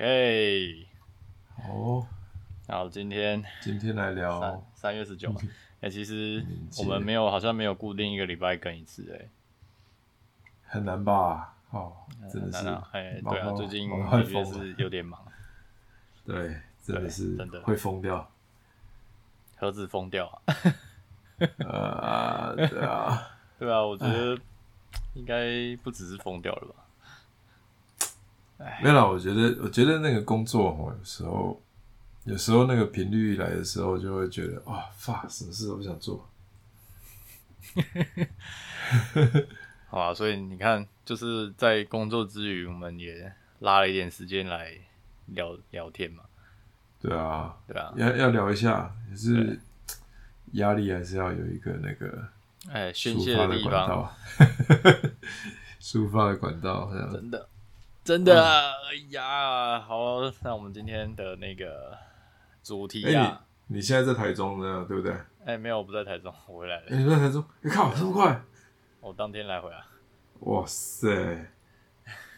OK，好，好，今天今天来聊三月十九。哎、欸，其实我们没有，好像没有固定一个礼拜更一次、欸，哎，很难吧？哦，真的是，哎、欸，对啊，最近的确是有点忙。对，真的是真的。会疯掉，何止疯掉啊？呃，对啊，对啊，我觉得应该不只是疯掉了吧。没有啦，我觉得，我觉得那个工作哦，有时候，有时候那个频率来的时候，就会觉得哇，发什么事都不想做。好啊，所以你看，就是在工作之余，我们也拉了一点时间来聊聊天嘛。对啊，对啊，要要聊一下，也是压力还是要有一个那个哎宣泄的地方，抒发的管道，真的。真的啊，哎呀，好，那我们今天的那个主题啊，欸、你，你现在在台中呢，对不对？哎、欸，没有，我不在台中，我回来了。欸、你在台中？你、欸、靠，这么快？我当天来回啊。哇塞！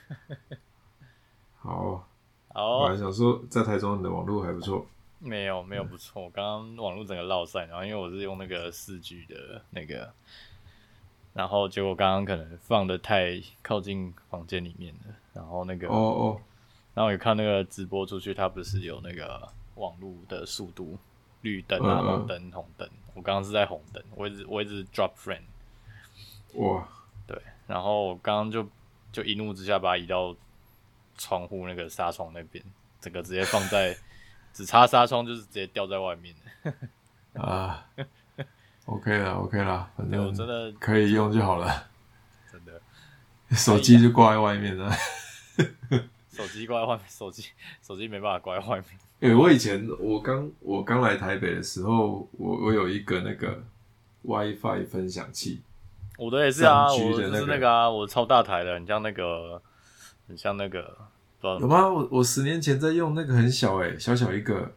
好，好，我还想说，在台中你的网络还不错。没有，没有不错。刚刚网络整个落散，然后因为我是用那个四 G 的那个。然后结果刚刚可能放的太靠近房间里面了，然后那个哦哦，然后有看那个直播出去，它不是有那个网络的速度，绿灯啊、绿灯、红灯，我刚刚是在红灯，我一直我一直 drop frame，哇，对，然后我刚刚就就一怒之下把它移到窗户那个纱窗那边，整个直接放在 只插纱窗就是直接掉在外面 啊。OK 了，OK 了，反正我真的可以用就好了。真的，手机就挂在外面了。手机挂在外面，手机手机没办法挂在外面。哎、欸，我以前我刚我刚来台北的时候，我我有一个那个 WiFi 分享器。我的也是啊，那个、我就是那个啊，我超大台的，很像那个，很像那个。有吗？我我十年前在用那个很小哎、欸，小小一个。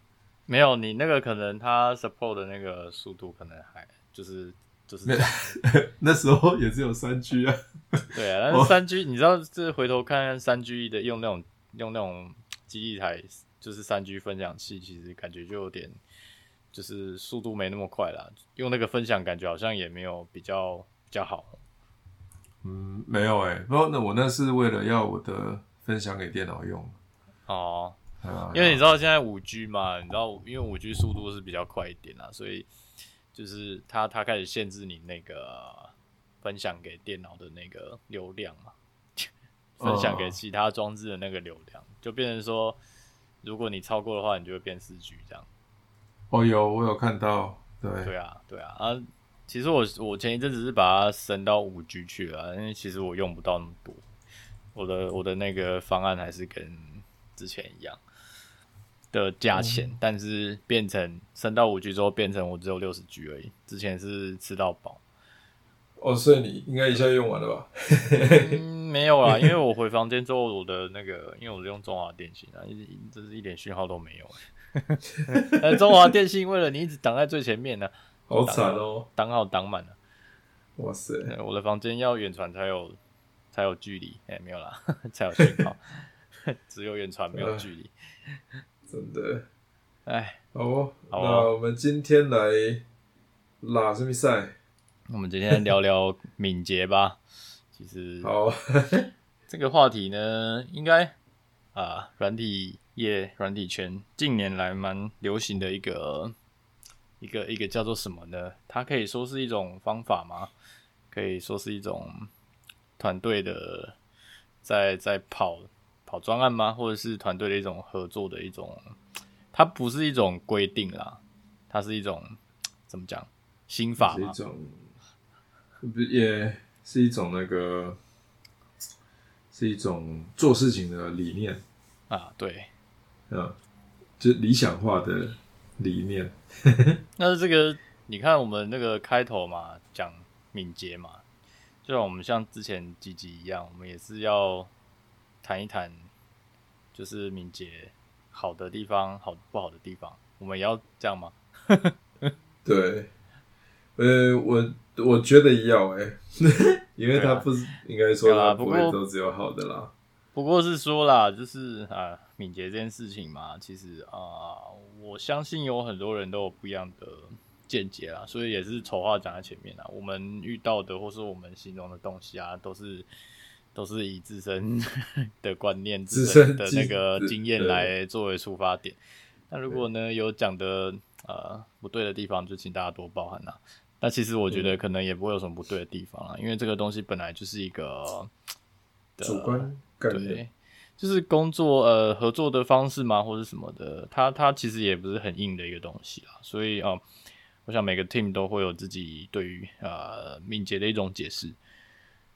没有，你那个可能它 support 的那个速度可能还。就是就是那，那时候也只有三 G 啊。对啊，但是三 G，你知道，这回头看看三 G 的用那种用那种基地台，就是三 G 分享器，其实感觉就有点，就是速度没那么快啦。用那个分享，感觉好像也没有比较比较好。嗯，没有哎、欸，不过那我那是为了要我的分享给电脑用。哦，因为你知道现在五 G 嘛，你知道，因为五 G 速度是比较快一点啦，所以。就是它，它开始限制你那个分享给电脑的那个流量嘛，分享给其他装置的那个流量，就变成说，如果你超过的话，你就会变四 G 这样。哦，有我有看到，对，对啊，对啊，啊，其实我我前一阵子是把它升到五 G 去了，因为其实我用不到那么多，我的我的那个方案还是跟之前一样。的价钱，嗯，但是变成升到五 G 之后，变成我只有六十 G 而已。之前是吃到饱。哦，所以你应该一下用完了吧？嗯，没有啦，因为我回房间之后，我的那个，因为我是用中华电信啊，一这是一点讯号都没有。呃，中华电信为了你一直挡在最前面呢，啊，好惨哦，挡好挡满了。哇塞，我的房间要远传才有才有距离，哎，欸，没有啦，才有讯号，只有远传没有距离。呃真的，哎，好哦，好哦，那我们今天来拉什么赛？我们今天聊聊敏捷吧。其实，好，这个话题呢，应该啊，软体业、软体圈近年来蛮流行的一个一个一个叫做什么呢？它可以说是一种方法吗？可以说是一种团队的在在跑。跑专案吗？或者是团队的一种合作的一种，它不是一种规定啦，它是一种怎么讲心法吗？是一种，也是一种那个，是一种做事情的理念啊。对，嗯，就理想化的理念。那这个，你看我们那个开头嘛，讲敏捷嘛，就像我们像之前几集一样，我们也是要。谈一谈，就是敏捷好的地方，好不好的地方，我们也要这样吗？对，呃，我我觉得要哎、欸，因为他不是应该说他不会都只有好的啦。不过是说啦，就是啊，敏捷这件事情嘛，其实啊，我相信有很多人都有不一样的见解啦，所以也是丑话讲在前面啦。我们遇到的或是我们形容的东西啊，都是都是以自身 的观念、自身的那个经验来作为出发点。那如果呢有讲的呃不对的地方，就请大家多包涵啦。那其实我觉得可能也不会有什么不对的地方啊，因为这个东西本来就是一个主观。对，就是工作呃合作的方式嘛，或者什么的，它它其实也不是很硬的一个东西啦，所以啊、呃，我想每个 team 都会有自己对于呃敏捷的一种解释。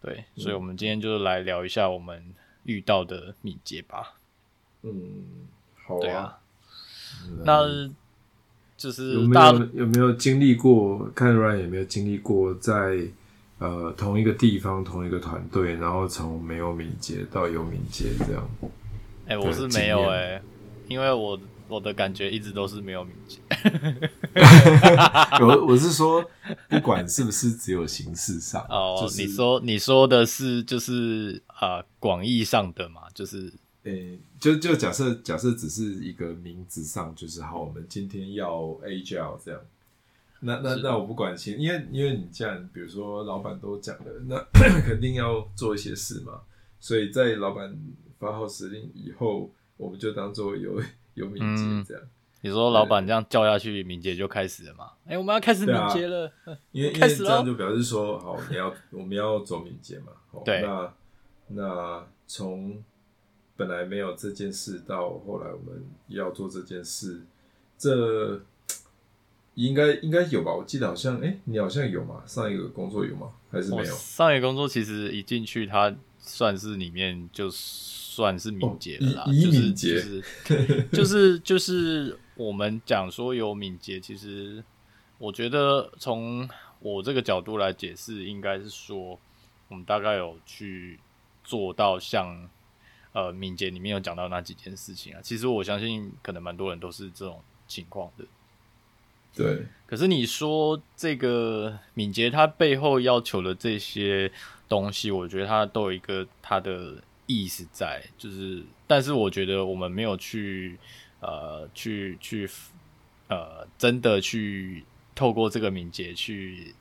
对，所以我们今天就来聊一下我们遇到的敏捷吧。嗯，好啊。对啊，那就是有没有有没有经历过？看 Ryan 有没有经历过在？呃，同一个地方，同一个团队，然后从没有敏捷到有敏捷这样。哎、欸，我是没有哎、欸，因为我我的感觉一直都是没有敏捷。我我是说，不管是不是只有形式上哦，就是、你说你说的是就是啊广义上的嘛，就是诶、欸，就就假设假设只是一个名字上，就是好，我们今天要 Agile 这样。那那那我不管钱，因为因为你这样，比如说老板都讲了，那 肯定要做一些事嘛，所以在老板发号施令以后，我们就当做有有敏捷这样。你说老板这样叫下去，敏捷就开始了嘛？哎、欸，我们要开始敏捷了，啊、因为因为这样就表示说，好，你要我们要走敏捷嘛。对。那那从本来没有这件事到后来我们要做这件事，这。应该应该有吧，我记得好像，哎、欸，你好像有嘛？上一个工作有吗？还是没有？上一个工作其实一进去，它算是里面就算是敏捷的啦，就是就是 就是就是我们讲说有敏捷，其实我觉得从我这个角度来解释，应该是说我们大概有去做到像呃敏捷里面有讲到那几件事情啊。其实我相信，可能蛮多人都是这种情况的。对，可是你说这个敏捷，它背后要求的这些东西，我觉得它都有一个它的意思在，就是，但是我觉得我们没有去呃去去呃真的去透过这个敏捷去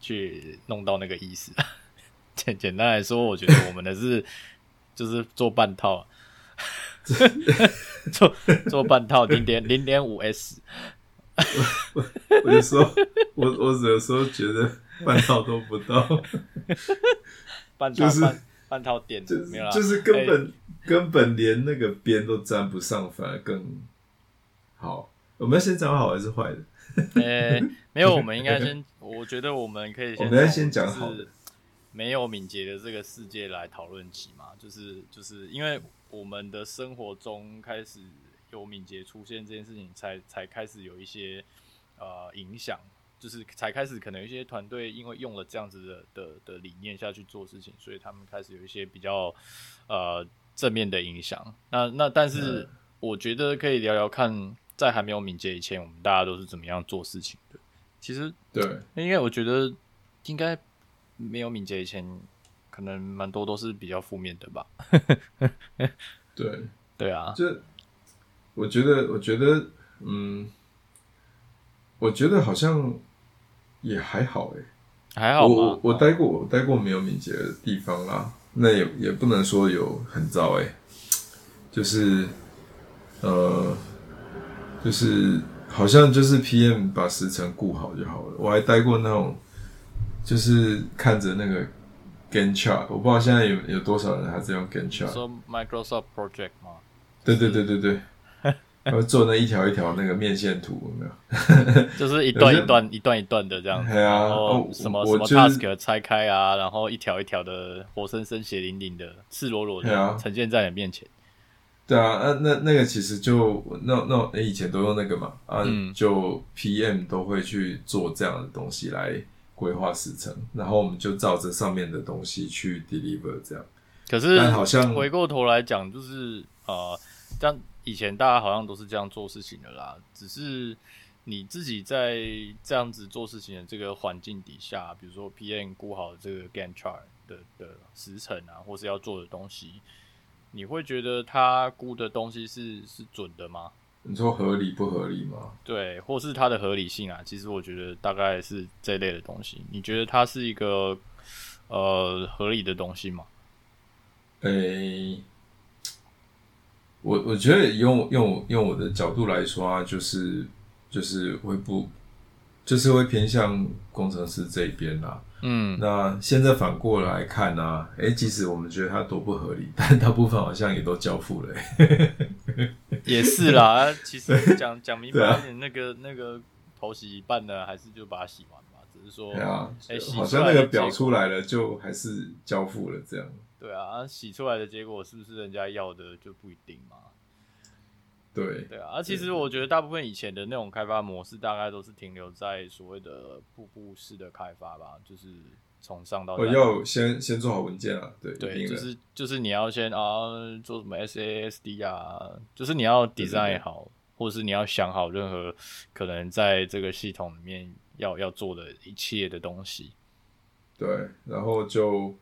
去弄到那个意思。简简单来说，我觉得我们的是就是做半套，做做半套零点零点五 S。我我我就说，我我有时候觉得半套都不到，半套半半套点就没有啦，就是根本、欸、根本连那个边都沾不上，反而更好。我们要先讲好还是坏的？呃、欸，没有，我们应该先，我觉得我们可以 先，我们要先讲好的，没有敏捷的这个世界来讨论起嘛，就是就是因为我们的生活中开始。有敏捷出现这件事情才，才才开始有一些呃影响，就是才开始可能有一些团队因为用了这样子的的的理念下去做事情，所以他们开始有一些比较呃正面的影响。那那但是我觉得可以聊聊看，在还没有敏捷以前，我们大家都是怎么样做事情的。其实对，因为我觉得应该没有敏捷以前，可能蛮多都是比较负面的吧。对对啊，就。我觉得，我觉得，嗯，我觉得好像也还好诶，还好吗？我我待过，我待过没有敏捷的地方啦，那也也不能说有很糟诶，就是，呃，就是好像就是 PM 把时程顾好就好了。我还待过那种，就是看着那个 Gantt chart，我不知道现在有有多少人还在用 Gantt chart。说 Microsoft Project 吗？对对对对对。会做那一条一条那个面线图，有没有？就是一段一段、一段一段的这样子。对啊，然后什么什么 task 拆开啊，然后一条一条的活生生、血淋淋的、赤裸裸的呈现在你面前。对啊，那那那个其实就那那、欸、以前都用那个嘛啊，嗯、就 PM 都会去做这样的东西来规划时程，然后我们就照着上面的东西去 deliver 这样。可是好像回过头来讲，就是呃，这样。以前大家好像都是这样做事情的啦，只是你自己在这样子做事情的这个环境底下，比如说 PM 估好这个 Gantt chart 的的时程啊，或是要做的东西，你会觉得他估的东西是是准的吗？你说合理不合理吗？对，或是它的合理性啊？其实我觉得大概是这类的东西。你觉得它是一个呃合理的东西吗？诶、欸，我我觉得用用用我的角度来说啊，就是就是会不就是会偏向工程师这一边啦。嗯，那现在反过来看呢、啊？诶、欸，即使我们觉得它多不合理，但大部分好像也都交付了、欸。也是啦，其实讲 讲明白一点，那个那个头洗一半呢，还是就把它洗完嘛。只是说，对啊，哎、欸，好像那个表出来了，就还是交付了这样。对啊，洗出来的结果是不是人家要的就不一定嘛。对对啊，其实我觉得大部分以前的那种开发模式，大概都是停留在所谓的瀑布式的开发吧，就是从上到下。我要先先做好文件啊，对对，就是就是你要先啊做什么 SASD 啊，就是你要 design 好，对对对，或者是你要想好任何可能在这个系统里面要要做的一切的东西。对，然后就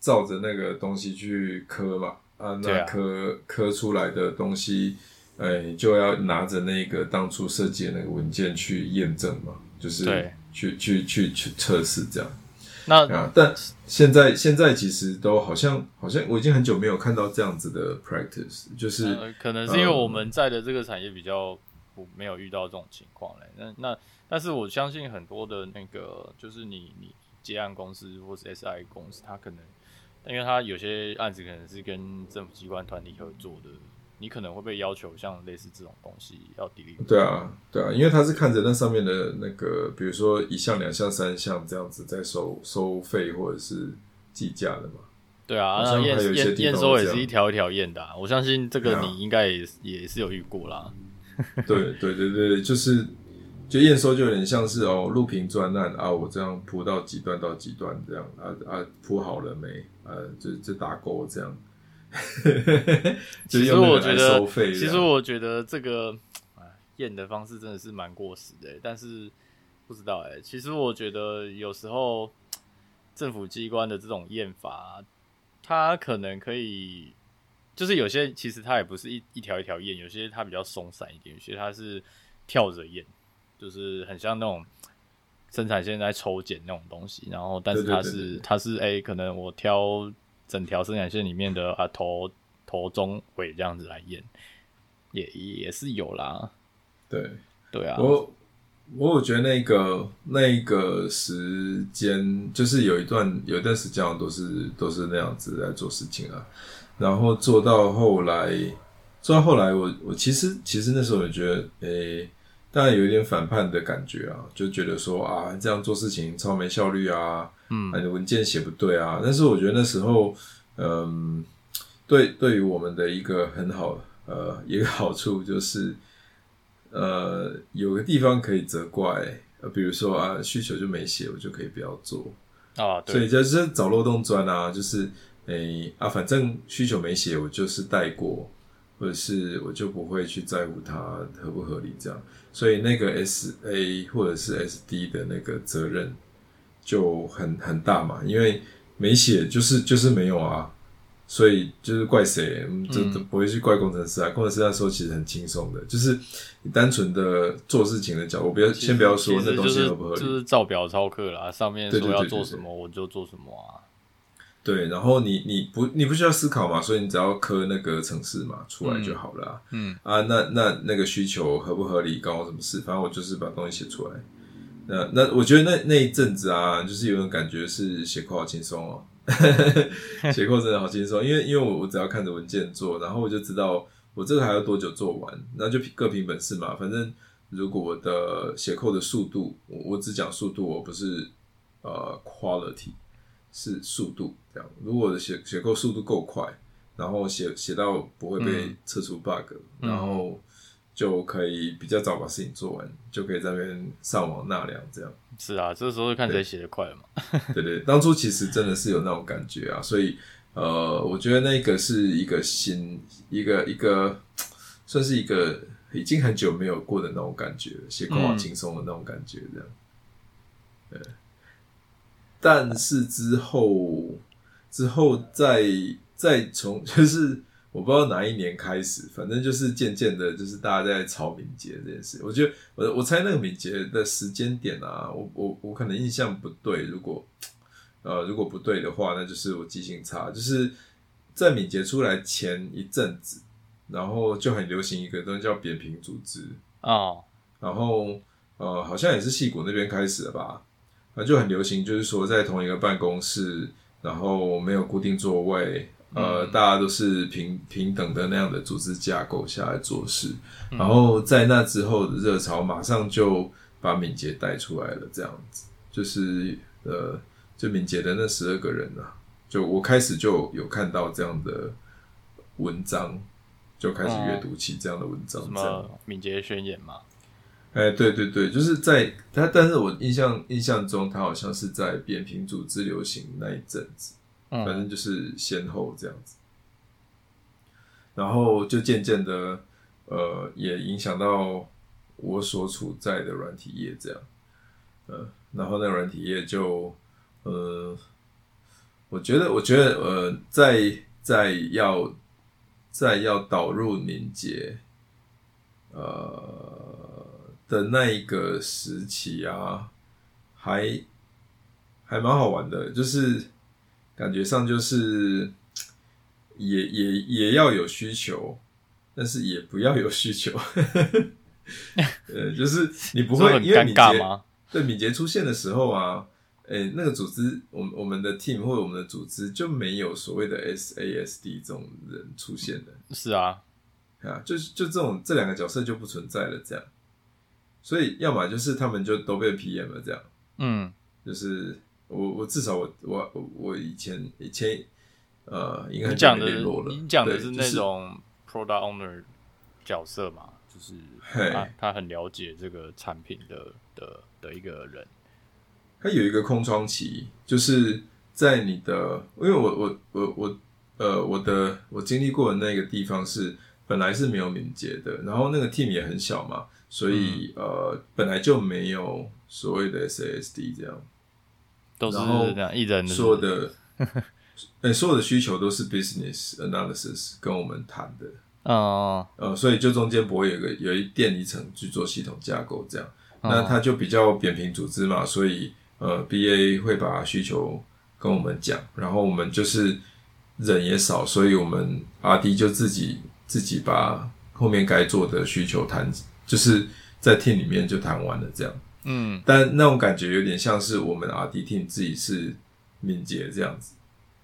照着那个东西去磕嘛，啊，那刻刻出来的东西。哎，就要拿着那个当初设计的那个文件去验证嘛，就是去去去去测试这样。那啊，但现在现在其实都好像好像我已经很久没有看到这样子的 practice，就是、呃、可能是因为我们在的这个产业比较不没有遇到这种情况嘞。那那但是我相信很多的那个就是你你接案公司或是 SI 公司，它可能因为他有些案子可能是跟政府机关团体合作的。你可能会被要求像类似这种东西要 delete。对啊，对啊，因为他是看着那上面的那个，比如说一项、两项、三项这样子在收收费或者是计价的嘛。对啊，那验验验收也是一条一条验的啊。我相信这个你应该也也是有遇过啦。对对对对，就是就验收就有点像是哦，录屏专案啊，我这样铺到几段到几段这样啊啊铺好了没？呃、啊，就就打勾 这样。其实我觉得，其实我觉得这个验的方式真的是蛮过时的。但是不知道哎，其实我觉得有时候政府机关的这种验法，它可能可以，就是有些其实它也不是一一条一条验，有些它比较松散一点，有些它是跳着验，就是很像那种生产线在抽检那种东西。然后，但是它是它是哎，可能我挑。整条生产线里面的啊头头中尾这样子来验，也也是有啦。对对啊，我我我觉得那个那个时间就是有一段有一段时间都是都是那样子在做事情啊，然后做到后来做到后来我，我我其实其实那时候也觉得，诶、欸，当然有一点反叛的感觉啊，就觉得说啊这样做事情超没效率啊。嗯，你的文件写不对啊，但是我觉得那时候，嗯，对，对于我们的一个很好，呃，一个好处就是，呃，有个地方可以责怪，呃，比如说啊，需求就没写，我就可以不要做。啊，对，所以就是找漏洞钻啊，就是，诶、欸、啊，反正需求没写，我就是带过，或者是我就不会去在乎它合不合理这样，所以那个 S A 或者是 S D 的那个责任。就很很大嘛，因为没写就是就是没有啊，所以就是怪谁，这都不会去怪工程师啊。嗯、工程师那时候其实很轻松的，就是你单纯的做事情的角度，不要先不要说那东西合不合理，就是照表操课啦，上面说要做什么我就做什么啊。对，然后你你不你不需要思考嘛，所以你只要刻那个程式嘛出来就好了啊。嗯，嗯啊，那那那个需求合不合理，关我什么事？反正我就是把东西写出来。那那我觉得那那一阵子啊，就是有种感觉是写扣好轻松哦，写扣真的好轻松，因为因为我我只要看着文件做，然后我就知道我这个还要多久做完，那就各凭本事嘛。反正如果我的写扣的速度，我我只讲速度，我不是呃 quality 是速度这样。如果我的写写扣速度够快，然后写写到不会被测出 bug，嗯，然后。就可以比较早把事情做完，就可以在那边上网纳凉，这样。是啊，这时候就看谁写的快嘛。对，对对，当初其实真的是有那种感觉啊，所以呃，我觉得那个是一个新，一个一个，算是一个已经很久没有过的那种感觉，写稿好轻松的那种感觉，这样。对。但是之后，之后再再从 就是。我不知道哪一年开始，反正就是渐渐的，就是大家在炒敏捷这件事。我觉得我我猜那个敏捷的时间点啊，我我我可能印象不对，如果呃如果不对的话，那就是我记性差。就是在敏捷出来前一阵子，然后就很流行一个东西叫扁平组织哦，然后呃好像也是戏骨那边开始的吧，就很流行，就是说在同一个办公室。然后没有固定座位，呃，大家都是平平等的那样的组织架构下来做事。然后在那之后的热潮，马上就把敏捷带出来了。这样子，就是呃，就敏捷的那十二个人啊，就我开始就有看到这样的文章，就开始阅读起这样的文章。什么敏捷宣言嘛？哎，对对对，就是在他，但是我印象印象中，他好像是在扁平组织流行那一阵子，反正就是先后这样子，然后就渐渐的，呃，也影响到我所处在的软体业这样，呃，然后那个软体业就，呃，我觉得，我觉得，呃，在在要在要导入凝结，呃。的那一个时期啊，还还蛮好玩的，就是感觉上就是也也也要有需求，但是也不要有需求，呃，就是你不会因为敏捷吗？对敏捷出现的时候啊，诶、欸，那个组织，我们我们的 team 或者我们的组织就没有所谓的 SASD 这种人出现的，是啊，啊，就是就这种这两个角色就不存在了，这样。所以，要么就是他们就都被 PM 了，这样。嗯，就是我我至少我我我以前以前呃，应该讲的你讲的是那种 product owner 角色嘛，就是他他很了解这个产品的的的一个人。他有一个空窗期，就是在你的，因为我我我我呃我的我经历过的那个地方是本来是没有敏捷的，然后那个 team 也很小嘛。所以、嗯、呃，本来就没有所谓的 SASD 这样，都是这样，一人所有的，哎，所有的需求都是 business analysis 跟我们谈的。哦，呃，所以就中间不会有个有一垫一层去做系统架构这样，哦、那它就比较扁平组织嘛，所以呃，BA 会把需求跟我们讲，然后我们就是人也少，所以我们 RD 就自己自己把后面该做的需求谈。就是在 team 里面就谈完了这样，嗯，但那种感觉有点像是我们 RD team 自己是敏捷这样子，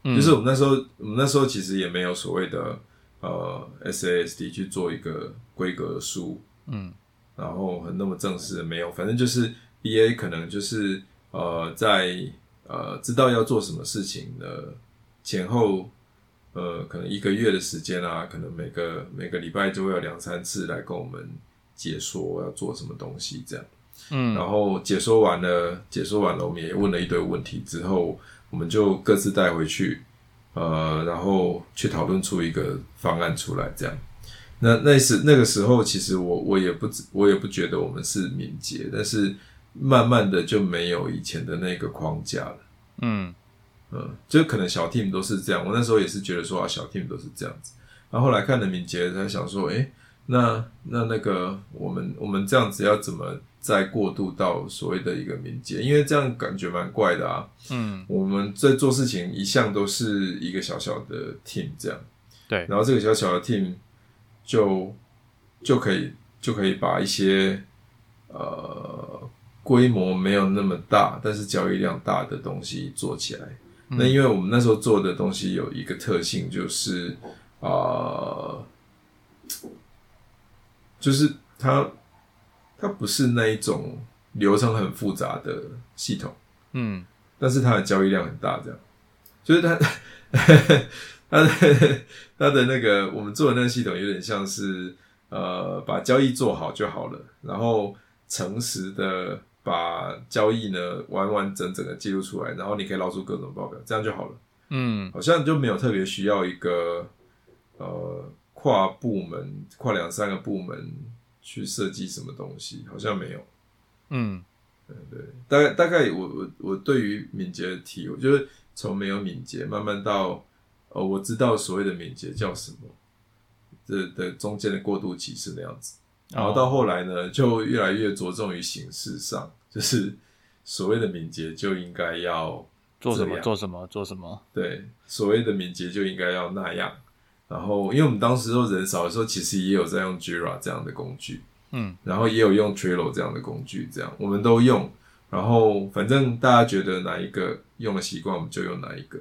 嗯，就是我们那时候，我们那时候其实也没有所谓的呃 SASD 去做一个规格书，嗯，然后很那么正式的没有，反正就是 BA 可能就是呃在呃知道要做什么事情的前后，呃可能一个月的时间啊，可能每个每个礼拜就会有两三次来跟我们。解说要做什么东西，这样，嗯，然后解说完了，解说完了，我们也问了一堆问题之后，我们就各自带回去，呃，然后去讨论出一个方案出来，这样。那那时那个时候，其实我我也不我也不觉得我们是敏捷，但是慢慢的就没有以前的那个框架了，嗯嗯，就可能小 team 都是这样，我那时候也是觉得说啊，小 team 都是这样子，然后后来看了敏捷，才想说，诶。那那那个，我们我们这样子要怎么再过渡到所谓的一个敏捷？因为这样感觉蛮怪的啊。嗯，我们在做事情一向都是一个小小的 team 这样。对，然后这个小小的 team 就就可以就可以把一些呃规模没有那么大，但是交易量大的东西做起来。嗯，那因为我们那时候做的东西有一个特性，就是啊。呃就是它，它不是那一种流程很复杂的系统，嗯，但是它的交易量很大，这样，就是它，它的它的那个我们做的那个系统有点像是，呃，把交易做好就好了，然后诚实的把交易呢完完整整的记录出来，然后你可以捞出各种报表，这样就好了，嗯，好像就没有特别需要一个，呃。跨部门、跨两三个部门去设计什么东西，好像没有。嗯，对对，大概大概我我我对于敏捷的体，我就是从没有敏捷慢慢到，呃，我知道所谓的敏捷叫什么，这的中间的过渡期是那样子，然后到后来呢，就越来越着重于形式上，就是所谓的敏捷就应该要做什么做什么做什么，对，所谓的敏捷就应该要那样。然后，因为我们当时候人少的时候，其实也有在用 Jira 这样的工具，嗯，然后也有用 Trello 这样的工具，这样我们都用。然后，反正大家觉得哪一个用了习惯，我们就用哪一个。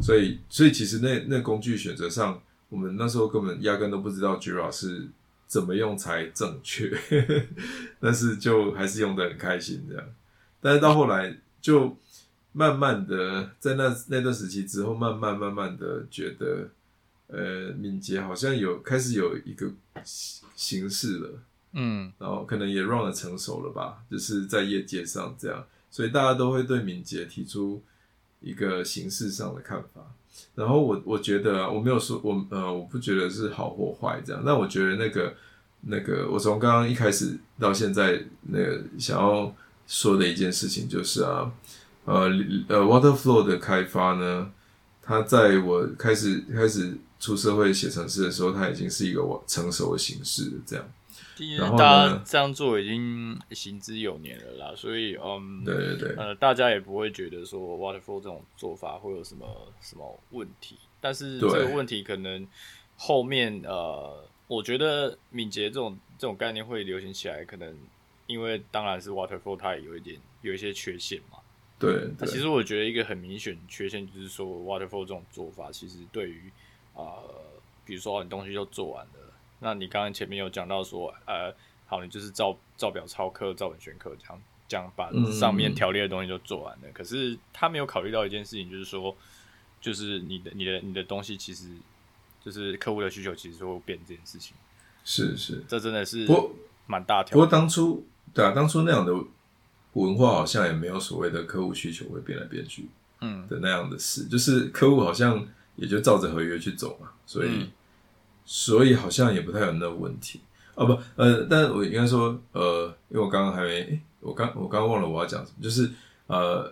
所以，所以其实那那工具选择上，我们那时候根本压根都不知道 Jira 是怎么用才正确，但是就还是用的很开心这样。但是到后来，就慢慢的在那那段时期之后，慢慢慢慢的觉得，呃，敏捷好像有开始有一个形式了。嗯，然后可能也 run 的成熟了吧，就是在业界上这样，所以大家都会对敏捷提出一个形式上的看法。然后我我觉得啊，我没有说我呃，我不觉得是好或坏这样。那我觉得那个那个，我从刚刚一开始到现在，那个想要说的一件事情就是啊，呃呃，Waterflow 的开发呢，它在我开始开始出社会写程式的时候，他已经是一个我成熟的形式这样。因为大家这样做已经行之有年了啦，所以嗯，对对对，呃，大家也不会觉得说 waterfall 这种做法会有什么什么问题。但是这个问题可能后面呃，我觉得敏捷这种这种概念会流行起来，可能因为当然是 waterfall 它也有一点有一些缺陷嘛。对，其实我觉得一个很明显缺陷就是说 waterfall 这种做法其实对于呃，比如说你东西都做完了。那你刚刚前面有讲到说，呃，好，你就是照照表抄课、照本宣科这样，这样把上面条例的东西都做完了。嗯、可是他没有考虑到一件事情，就是说，就是你的、你的、你的东西，其实就是客户的需求，其实会变这件事情。是是，这真的是不蛮大条。不过当初对啊，当初那样的文化好像也没有所谓的客户需求会变来变去，嗯。的那样的事，嗯、就是客户好像也就照着合约去走嘛，所以。嗯。所以好像也不太有那个问题。哦，不，呃，但我应该说，呃，因为我刚刚还没，欸、我刚我刚刚忘了我要讲什么，就是呃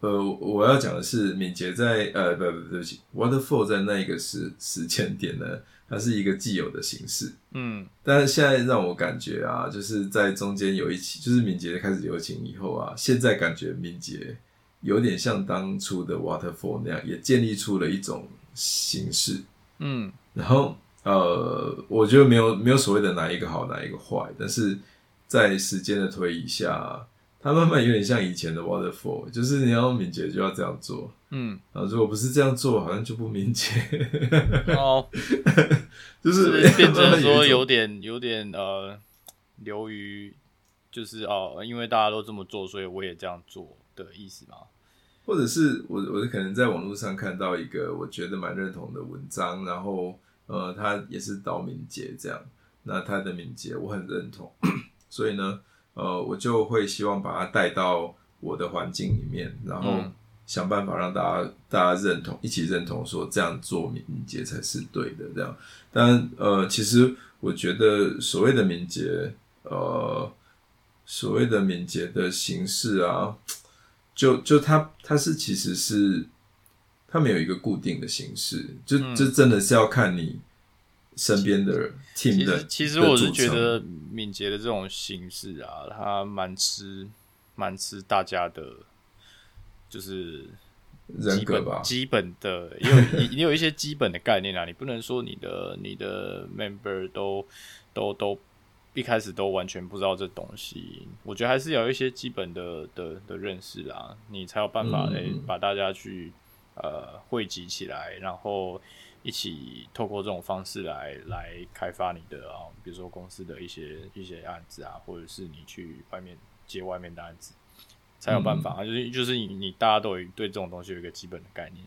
呃，我要讲的是敏捷在呃不不对不起，Waterfall 在那一个时时间点呢，它是一个既有的形式，嗯，但是现在让我感觉啊，就是在中间有一期，就是敏捷开始流行以后啊，现在感觉敏捷有点像当初的 Waterfall 那样，也建立出了一种形式，嗯，然后。呃，我觉得没有没有所谓的哪一个好哪一个坏，但是在时间的推移下，它慢慢有点像以前的 waterfall，就是你要敏捷就要这样做，嗯，啊，如果不是这样做，好像就不敏捷，哦，就是变成说有点 有点呃，流于就是哦，因为大家都这么做，所以我也这样做的意思吗？或者是我我可能在网络上看到一个我觉得蛮认同的文章，然后。呃，他也是导敏捷这样，那他的敏捷我很认同，所以呢，呃，我就会希望把它带到我的环境里面，然后想办法让大家大家认同，一起认同说这样做敏捷才是对的这样。但呃，其实我觉得所谓的敏捷，呃，所谓的敏捷的形式啊，就就它它是其实是。它没有一个固定的形式，就就真的是要看你身边的 team 的。其实，其实我是觉得敏捷的这种形式啊，它蛮吃蛮吃大家的，就是人格吧，基本的也有你有一些基本的概念啊。你不能说你的你的 member 都都都一开始都完全不知道这东西。我觉得还是有一些基本的的的认识啊，你才有办法来把大家去。呃，汇集起来，然后一起透过这种方式来来开发你的啊，比如说公司的一些一些案子啊，或者是你去外面接外面的案子，才有办法啊。嗯、就是就是你你大家都有对这种东西有一个基本的概念，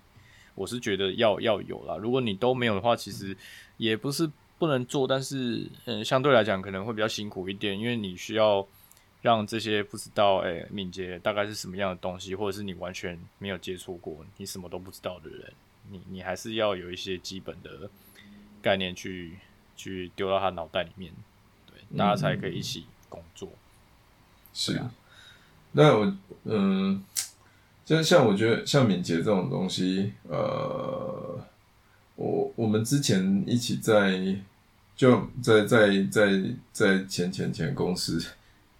我是觉得要要有啦。如果你都没有的话，其实也不是不能做，但是嗯，相对来讲可能会比较辛苦一点，因为你需要。让这些不知道哎、欸，敏捷大概是什么样的东西，或者是你完全没有接触过，你什么都不知道的人，你你还是要有一些基本的概念去去丢到他脑袋里面，对，大家才可以一起工作。嗯、是啊，那我嗯，就像我觉得像敏捷这种东西，呃，我我们之前一起在就在在在在前前前公司，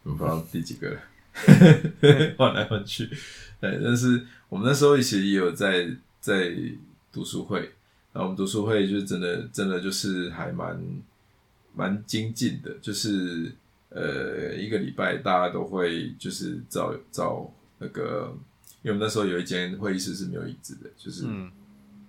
我不知道第几个了，换来换去。对，但是我们那时候其实也有在在读书会，然后我们读书会就真的真的就是还蛮蛮精进的，就是呃一个礼拜大家都会就是找找那个，因为我们那时候有一间会议室是没有椅子的，就是、嗯、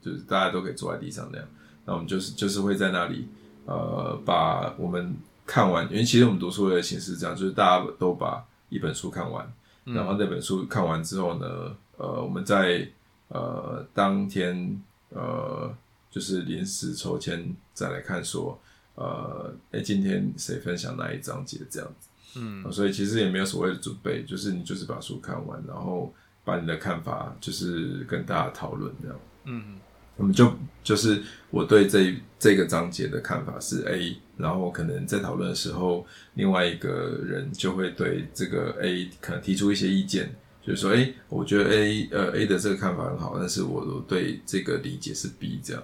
就是大家都可以坐在地上那样，那我们就是就是会在那里。呃，把我们看完，因为其实我们读书会的形式是这样，就是大家都把一本书看完，嗯、然后那本书看完之后呢，呃，我们在呃当天呃就是临时抽签再来看说，呃，哎，今天谁分享哪一章节这样子，嗯、呃，所以其实也没有所谓的准备，就是你就是把书看完，然后把你的看法就是跟大家讨论这样，嗯。我们就就是我对这这个章节的看法是 A，然后可能在讨论的时候，另外一个人就会对这个 A 可能提出一些意见，就是说，哎，我觉得 A 呃 A 的这个看法很好，但是我我对这个理解是 B 这样，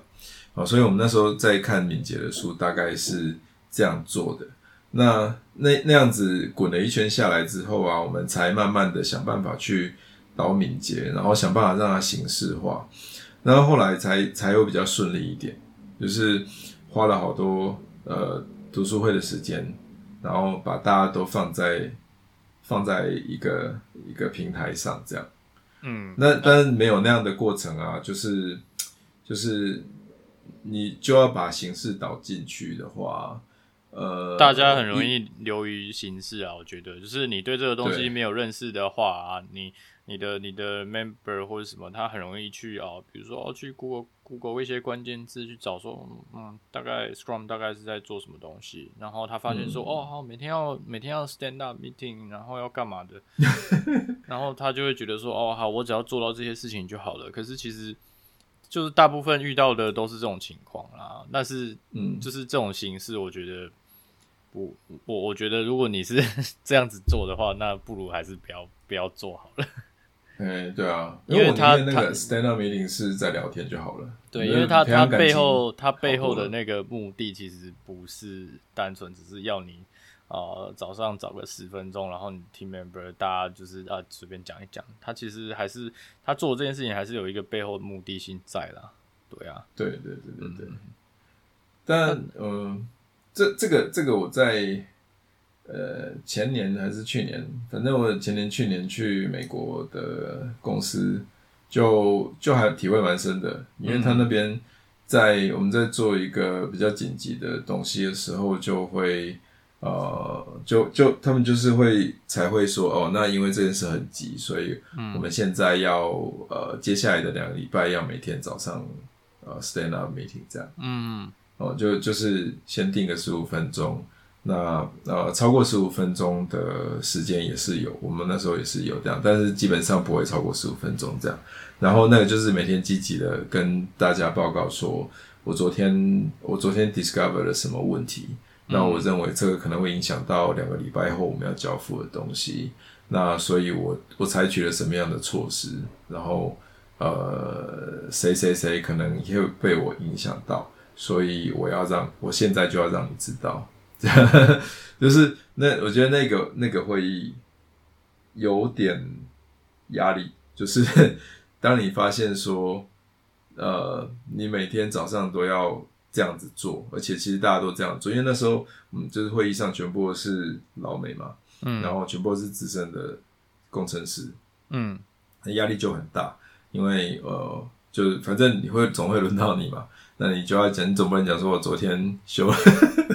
好，所以我们那时候在看敏捷的书，大概是这样做的。那那那样子滚了一圈下来之后啊，我们才慢慢的想办法去导敏捷，然后想办法让它形式化。然后后来才才有比较顺利一点，就是花了好多呃读书会的时间，然后把大家都放在放在一个一个平台上这样，嗯，那但是没有那样的过程啊，就是就是你就要把形式导进去的话，呃，大家很容易流于形式啊，我觉得。就是你对这个东西没有认识的话啊，你。你的你的 member 或者什么，他很容易去啊，比如说哦，去 Google Google 一些关键字去找说，嗯，大概 Scrum 大概是在做什么东西，然后他发现说，嗯、哦，好，每天要每天要 stand up meeting，然后要干嘛的，然后他就会觉得说，哦，好，我只要做到这些事情就好了。可是其实就是大部分遇到的都是这种情况啦，但是嗯，就是这种形式，我觉得不，我我觉得如果你是 这样子做的话，那不如还是不要不要做好了。哎，对啊，因为他那个 stand up meeting 是在聊天就好了。对，因为他他背后他背后的那个目的其实不是单纯只是要你啊、呃、早上找个十分钟，然后你 team member 大家就是啊随便讲一讲，他其实还是他做这件事情还是有一个背后的目的性在啦。对啊，对对对对对。嗯、但嗯、呃，这这个这个我在。呃，前年还是去年，反正我前年、去年去美国的公司，就就还体会蛮深的，因为他那边在我们在做一个比较紧急的东西的时候，就会呃，就就他们就是会才会说哦，那因为这件事很急，所以我们现在要呃，接下来的两个礼拜要每天早上呃 stand up meeting 这样，嗯，哦，就就是先定个十五分钟。那呃，超过十五分钟的时间也是有，我们那时候也是有这样，但是基本上不会超过十五分钟这样。然后那个就是每天积极的跟大家报告说，我昨天我昨天 discover 了什么问题，那我认为这个可能会影响到两个礼拜后我们要交付的东西，那所以我我采取了什么样的措施，然后呃，谁谁谁可能也会被我影响到，所以我要让我现在就要让你知道。就是那，我觉得那个那个会议有点压力。就是 当你发现说，呃，你每天早上都要这样子做，而且其实大家都这样做，因为那时候，嗯，就是会议上全部是老美嘛，嗯，然后全部是资深的工程师，嗯，压力就很大，因为呃，就是反正你会总会轮到你嘛。那你就要讲，你总不能讲说我昨天修了，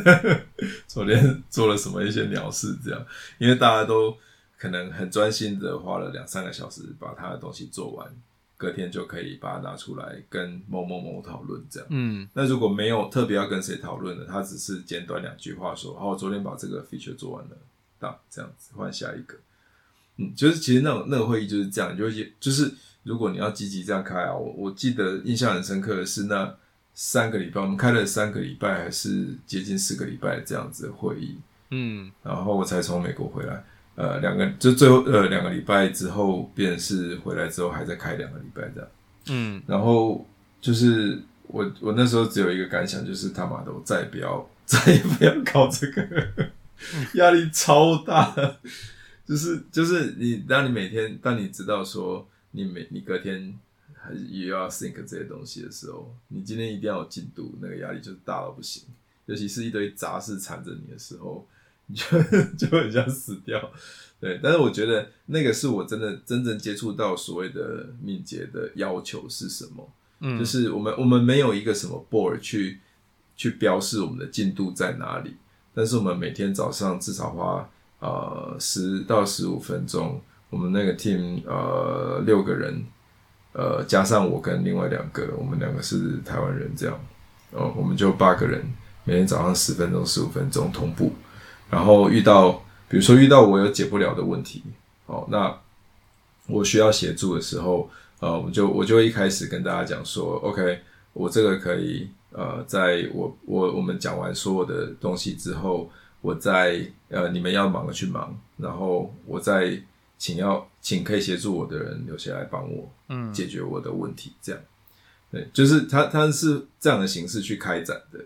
昨天做了什么一些鸟事这样，因为大家都可能很专心的花了两三个小时把他的东西做完，隔天就可以把它拿出来跟某某某讨论这样。嗯，那如果没有特别要跟谁讨论的，他只是简短两句话说，哦，我昨天把这个 feature 做完了，到这样子换下一个。嗯，就是其实那种那个会议就是这样，就是就是如果你要积极这样开啊，我我记得印象很深刻的是那。三个礼拜，我们开了三个礼拜，还是接近四个礼拜这样子的会议。嗯，然后我才从美国回来，呃，两个就最后呃两个礼拜之后，便是回来之后还在开两个礼拜这样。嗯，然后就是我我那时候只有一个感想，就是他妈的，我再也不要再也不要搞这个，压力超大。就是就是你，当你每天当你知道说你每你隔天还是又要 think 这些东西的时候，你今天一定要有进度，那个压力就是大到不行。尤其是一堆杂事缠着你的时候，你就 就很想死掉。对，但是我觉得那个是我真的真正接触到所谓的敏捷的要求是什么？嗯，就是我们我们没有一个什么 board 去去标示我们的进度在哪里，但是我们每天早上至少花。呃，十到十五分钟，我们那个 team 呃六个人，呃加上我跟另外两个，我们两个是台湾人，这样，呃，我们就八个人，每天早上十分钟、十五分钟同步，然后遇到，比如说遇到我有解不了的问题，哦，那我需要协助的时候，呃，我就我就一开始跟大家讲说，OK，我这个可以，呃，在我我我们讲完所有的东西之后。我在呃，你们要忙的去忙，然后我再请要请可以协助我的人留下来帮我，嗯，解决我的问题，这样，对，就是他他是这样的形式去开展的。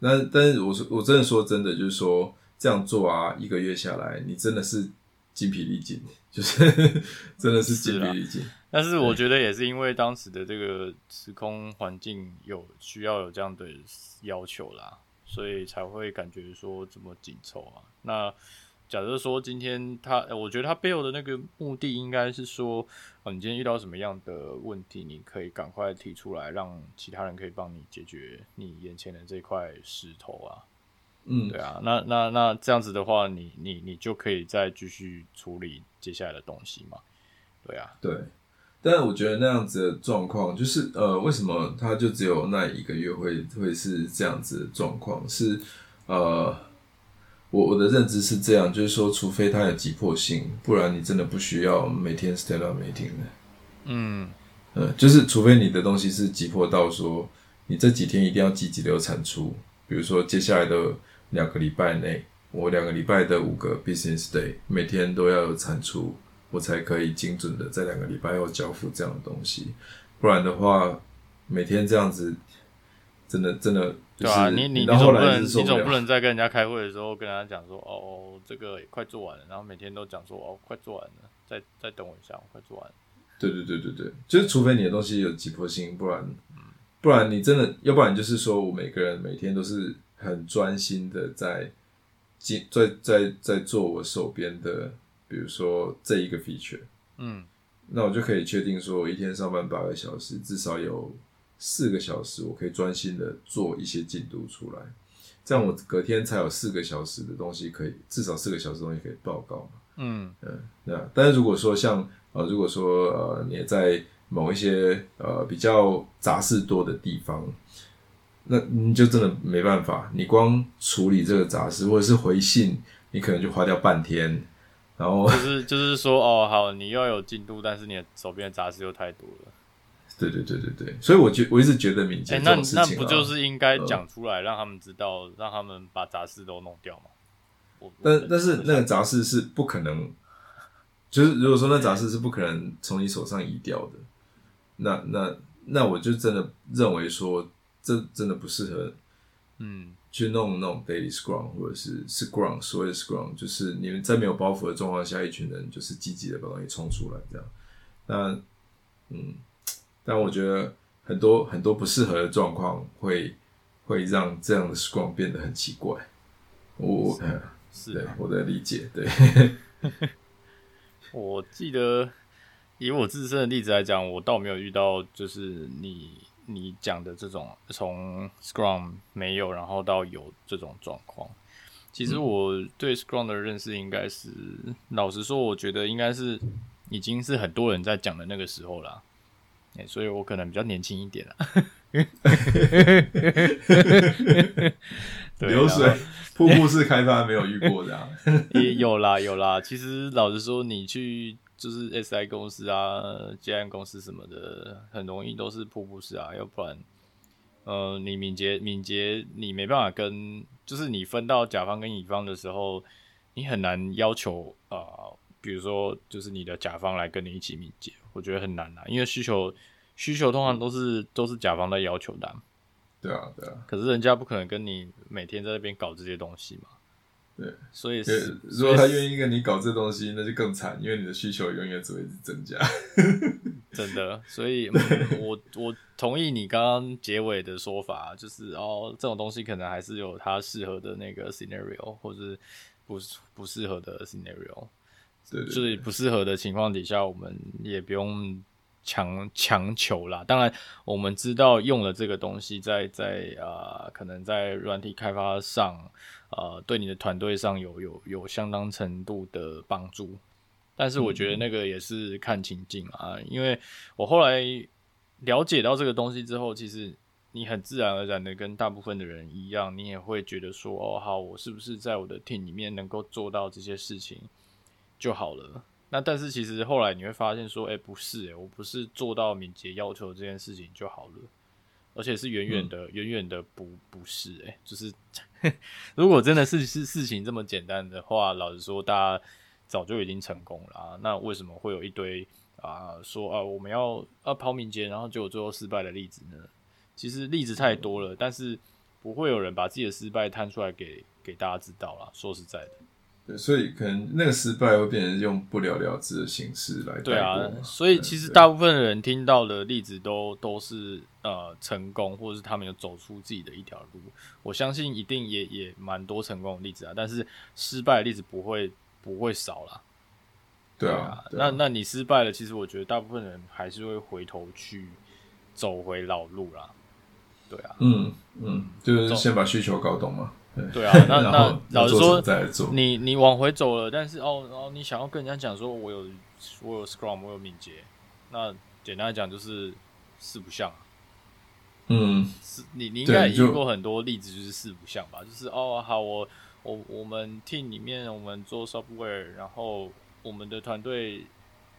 那但是我说我真的说真的，就是说这样做啊，一个月下来，你真的是精疲力尽，就是真的是精疲力尽。但是我觉得也是因为当时的这个时空环境有需要有这样的要求啦。所以才会感觉说这么紧凑啊。那假设说今天他，我觉得他背后的那个目的应该是说，哦，你今天遇到什么样的问题，你可以赶快提出来，让其他人可以帮你解决你眼前的这块石头啊。嗯，对啊。那那那这样子的话，你你你就可以再继续处理接下来的东西嘛。对啊，对。但是我觉得那样子的状况，就是呃，为什么他就只有那一个月会会是这样子的状况？是呃，我我的认知是这样，就是说，除非他有急迫性，不然你真的不需要每天 stand up meeting 的。嗯，呃，就是除非你的东西是急迫到说，你这几天一定要积极的有产出，比如说接下来的两个礼拜内，我两个礼拜的五个 business day，每天都要有产出。我才可以精准的在两个礼拜后交付这样的东西，不然的话，每天这样子，真的真的，对啊，你你你总不能你总不能在跟人家开会的时候跟人家讲说，哦，这个也快做完了，然后每天都讲说，哦，快做完了，再再等我一下，我快做完了。对对对对对，就是除非你的东西有急迫性，不然，不然你真的，要不然就是说我每个人每天都是很专心的在在在在在做我手边的。比如说这一个 feature，嗯，那我就可以确定说，我一天上班八个小时，至少有四个小时我可以专心的做一些进度出来，这样我隔天才有四个小时的东西可以，至少四个小时东西可以报告嘛，嗯嗯，那但是如果说像呃，如果说呃，你在某一些呃比较杂事多的地方，那你就真的没办法，你光处理这个杂事或者是回信，你可能就花掉半天。然后就是就是说哦，好，你又要有进度，但是你的手边的杂事又太多了。对对对对对，所以我觉我一直觉得敏捷这那那不就是应该讲出来，让他们知道，呃、让他们把杂事都弄掉吗？但但是那个杂事是不可能，就是如果说那杂事是不可能从你手上移掉的，那那那我就真的认为说，这真的不适合，嗯。去弄那种 daily scrum 或者是 scrum，所谓的 scrum 就是你们在没有包袱的状况下，一群人就是积极的把东西冲出来这样。那嗯，但我觉得很多很多不适合的状况会会让这样的 scrum 变得很奇怪。我是，嗯、是对我的理解，对。我记得以我自身的例子来讲，我倒没有遇到就是你。你讲的这种从 Scrum 没有，然后到有这种状况，其实我对 Scrum 的认识应该是，嗯、老实说，我觉得应该是已经是很多人在讲的那个时候了，欸，所以我可能比较年轻一点了。流水瀑布式开发没有遇过这样，也有啦有啦。其实老实说，你去。就是 SI 公司啊，接案公司什么的，很容易都是瀑布式啊，要不然，呃，你敏捷敏捷，你没办法跟，就是你分到甲方跟乙方的时候，你很难要求啊、呃，比如说就是你的甲方来跟你一起敏捷，我觉得很难啊，因为需求需求通常都是都是甲方在要求的、啊，对啊，对啊。可是人家不可能跟你每天在那边搞这些东西嘛。对，所以如果他愿意跟你搞这东西，那就更惨，因为你的需求永远只会增加。真的，所以、嗯、我我同意你刚刚结尾的说法，就是哦，这种东西可能还是有它适合的那个 scenario，或者不不适合的 scenario。对，对，对，就是不适合的情况底下，我们也不用强强求啦。当然，我们知道用了这个东西在，在在啊，可能在软体开发上。呃，对你的团队上有有有相当程度的帮助，但是我觉得那个也是看情境啊，嗯、因为我后来了解到这个东西之后，其实你很自然而然的跟大部分的人一样，你也会觉得说，哦，好，我是不是在我的 team 里面能够做到这些事情就好了？那但是其实后来你会发现说，哎，不是，哎，我不是做到敏捷要求这件事情就好了。而且是远远的，远远、嗯、的不不是诶、欸，就是 如果真的是是事情这么简单的话，老实说，大家早就已经成功了啊。那为什么会有一堆啊说啊我们要啊跑敏捷，然后结果最后失败的例子呢？其实例子太多了，嗯、但是不会有人把自己的失败摊出来给给大家知道啦。说实在的。对，所以可能那个失败会变成用不了了之的形式来。对啊，所以其实大部分的人听到的例子都都是呃成功，或者是他们有走出自己的一条路。我相信一定也也蛮多成功的例子啊，但是失败的例子不会不会少啦。对啊，对啊，那那你失败了，其实我觉得大部分人还是会回头去走回老路啦。对啊，嗯嗯，就是先把需求搞懂嘛。对啊，那那老实说，你你往回走了，但是哦，然后你想要跟人家讲说，我有我有 Scrum，我有敏捷，那简单来讲就是四不像。嗯，是你你应该也遇过很多例子，就是四不像吧？就是哦，好，我我我们 team 里面我们做 software，然后我们的团队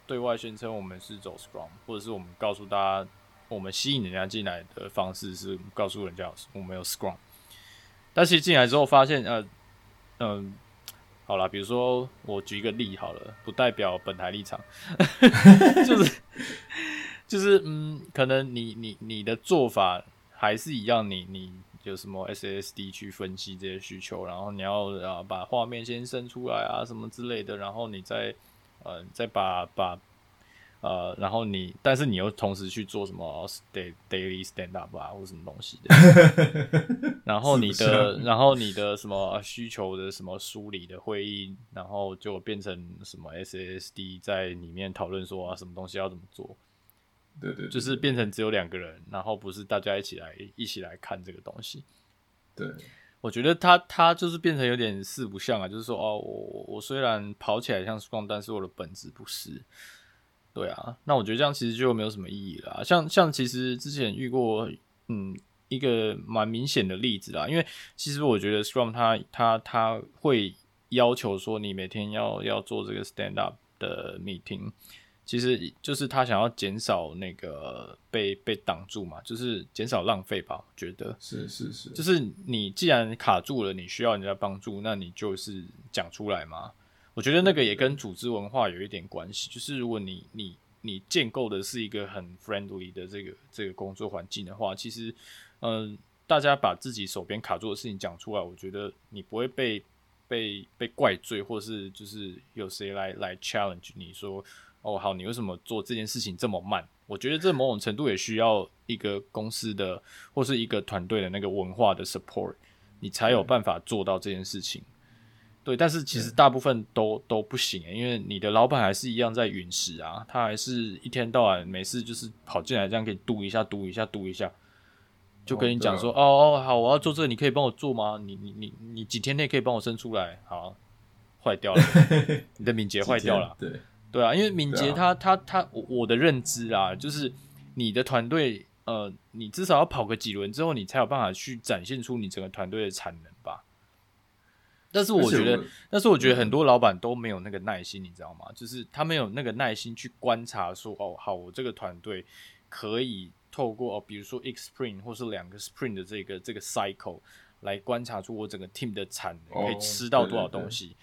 对外宣称我们是走 Scrum，或者是我们告诉大家，我们吸引人家进来的方式是告诉人家我们有 Scrum。但是进来之后发现，呃，嗯，好啦，比如说我举一个例好了，不代表本台立场，就是就是嗯，可能你你你的做法还是一样，你你有什么 SSD 去分析这些需求，然后你要啊把画面先生出来啊什么之类的，然后你再呃再把把。呃，然后你，但是你又同时去做什么 daily stand up 啊，或什么东西的。然后你的，然后你的什么需求的什么梳理的会议，然后就变成什么 SASD 在里面讨论说啊，什么东西要怎么做。对对，对，就是变成只有两个人，然后不是大家一起来一起来看这个东西。对，我觉得他他就是变成有点四不像啊，就是说哦，我我虽然跑起来像 Scrum，但是我的本质不是。对啊，那我觉得这样其实就没有什么意义了啊。像像其实之前遇过，嗯，一个蛮明显的例子啦。因为其实我觉得 Scrum 它它它会要求说你每天要要做这个 stand up 的 meeting，其实就是他想要减少那个被被挡住嘛，就是减少浪费吧。我觉得是是是，就是你既然卡住了，你需要人家帮助，那你就是讲出来嘛。我觉得那个也跟组织文化有一点关系，就是如果你你你建构的是一个很 friendly 的这个这个工作环境的话，其实，嗯、呃，大家把自己手边卡住的事情讲出来，我觉得你不会被被被怪罪，或是就是有谁来来 challenge 你说，哦，好，你为什么做这件事情这么慢？我觉得这某种程度也需要一个公司的或是一个团队的那个文化的 support，你才有办法做到这件事情。对，但是其实大部分都都不行，因为你的老板还是一样在陨石啊，他还是一天到晚每次就是跑进来这样给你嘟一下、嘟一下、嘟一下，就跟你讲说，哦哦，好，我要做这个，你可以帮我做吗？你你你你几天内可以帮我生出来？好，坏掉了，你的敏捷坏掉了，对对啊，因为敏捷他他他，我我的认知啊，就是你的团队，呃，你至少要跑个几轮之后，你才有办法去展现出你整个团队的产能吧。但是我觉得，但是我觉得很多老板都没有那个耐心，你知道吗？就是他没有那个耐心去观察，说哦，好，我这个团队可以透过哦，比如说一个 sprint 或是两个 sprint 的这个这个 cycle 来观察出我整个 team 的产能可以吃到多少东西。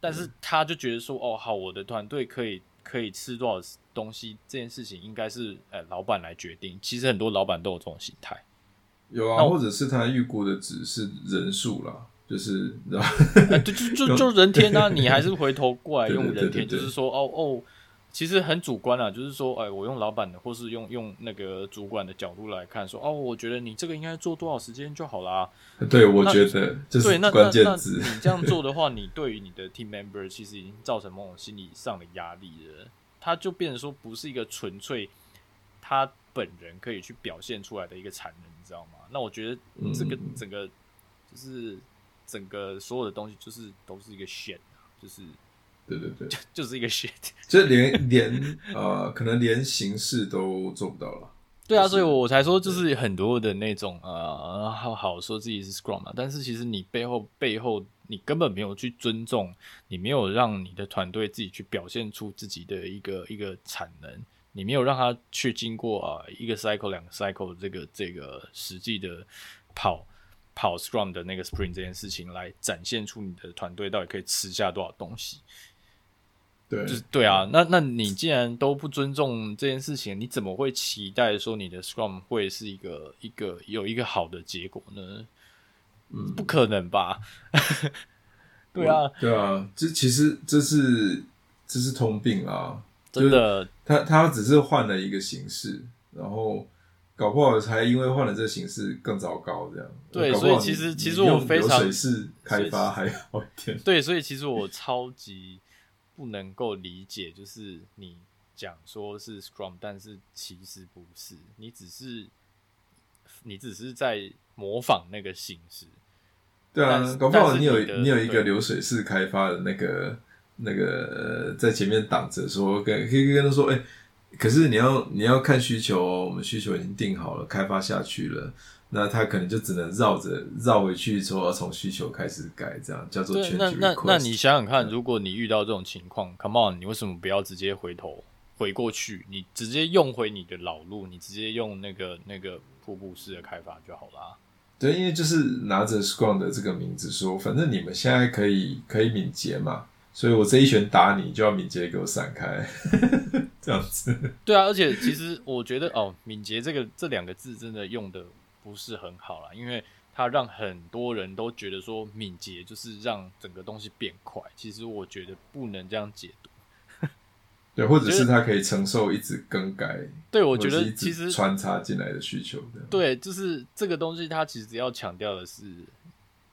但是他就觉得说，哦，好，我的团队可以可以吃多少东西，这件事情应该是呃老板来决定。其实很多老板都有这种心态。有啊，或者是他预估的只是人数啦，就是，对就就就就人天啊，你还是回头过来用人天，就是说，哦哦。其实很主观啊，就是说，哎，我用老板的，或是用用那个主管的角度来看，说，哦，我觉得你这个应该做多少时间就好啦。对，我觉得就是关键字。你这样做的 话，你对于你的 team member 其实已经造成某种心理上的压力了。他就变成说，不是一个纯粹他本人可以去表现出来的一个产能，你知道吗？那我觉得这个整个就是整个所有的东西，就是都是一个 shit，就是。对对对，就就是一个 shit，就连连呃，可能连形式都做不到了。对啊，所以我才说，就是很多的那种呃，好好说自己是 Scrum 嘛，但是其实你背后背后，你根本没有去尊重，你没有让你的团队自己去表现出自己的一个一个产能，你没有让他去经过啊、呃、一个 cycle 两个 cycle 这个这个实际的跑跑 Scrum 的那个 Sprint 这件事情，来展现出你的团队到底可以吃下多少东西。对，就是对啊，那那你既然都不尊重这件事情，你怎么会期待说你的 Scrum 会是一个一个有一个好的结果呢？嗯，不可能吧？对啊，对啊，这其实这是这是通病啊，真的，他他只是换了一个形式，然后搞不好才因为换了这个形式更糟糕，这样。对，所以其实其实我非常流水式开发还好一点。对，所以其实我超级。不能够理解，就是你讲说是 Scrum，但是其实不是，你只是你只是在模仿那个形式。对啊，搞不好你有你，你有一个流水式开发的那个那个在前面挡着，说跟可以跟他说，哎、欸，可是你要你要看需求哦，我们需求已经定好了，开发下去了。那他可能就只能绕着绕回去，说从需求开始改，这样叫做 change request。那那那你想想看，如果你遇到这种情况，Come on，你为什么不要直接回头回过去？你直接用回你的老路，你直接用那个那个瀑布式的开发就好啦。对，因为就是拿着 Scrum 的这个名字说，反正你们现在可以可以敏捷嘛，所以我这一拳打你就要敏捷给我闪开，这样子。对啊，而且其实我觉得哦，敏捷这个这两个字真的用的。不是很好啦，因为它让很多人都觉得说敏捷就是让整个东西变快。其实我觉得不能这样解读。对，或者是它可以承受一直更改。对，我觉得其实穿插进来的需求。对，就是这个东西，它其实要强调的是，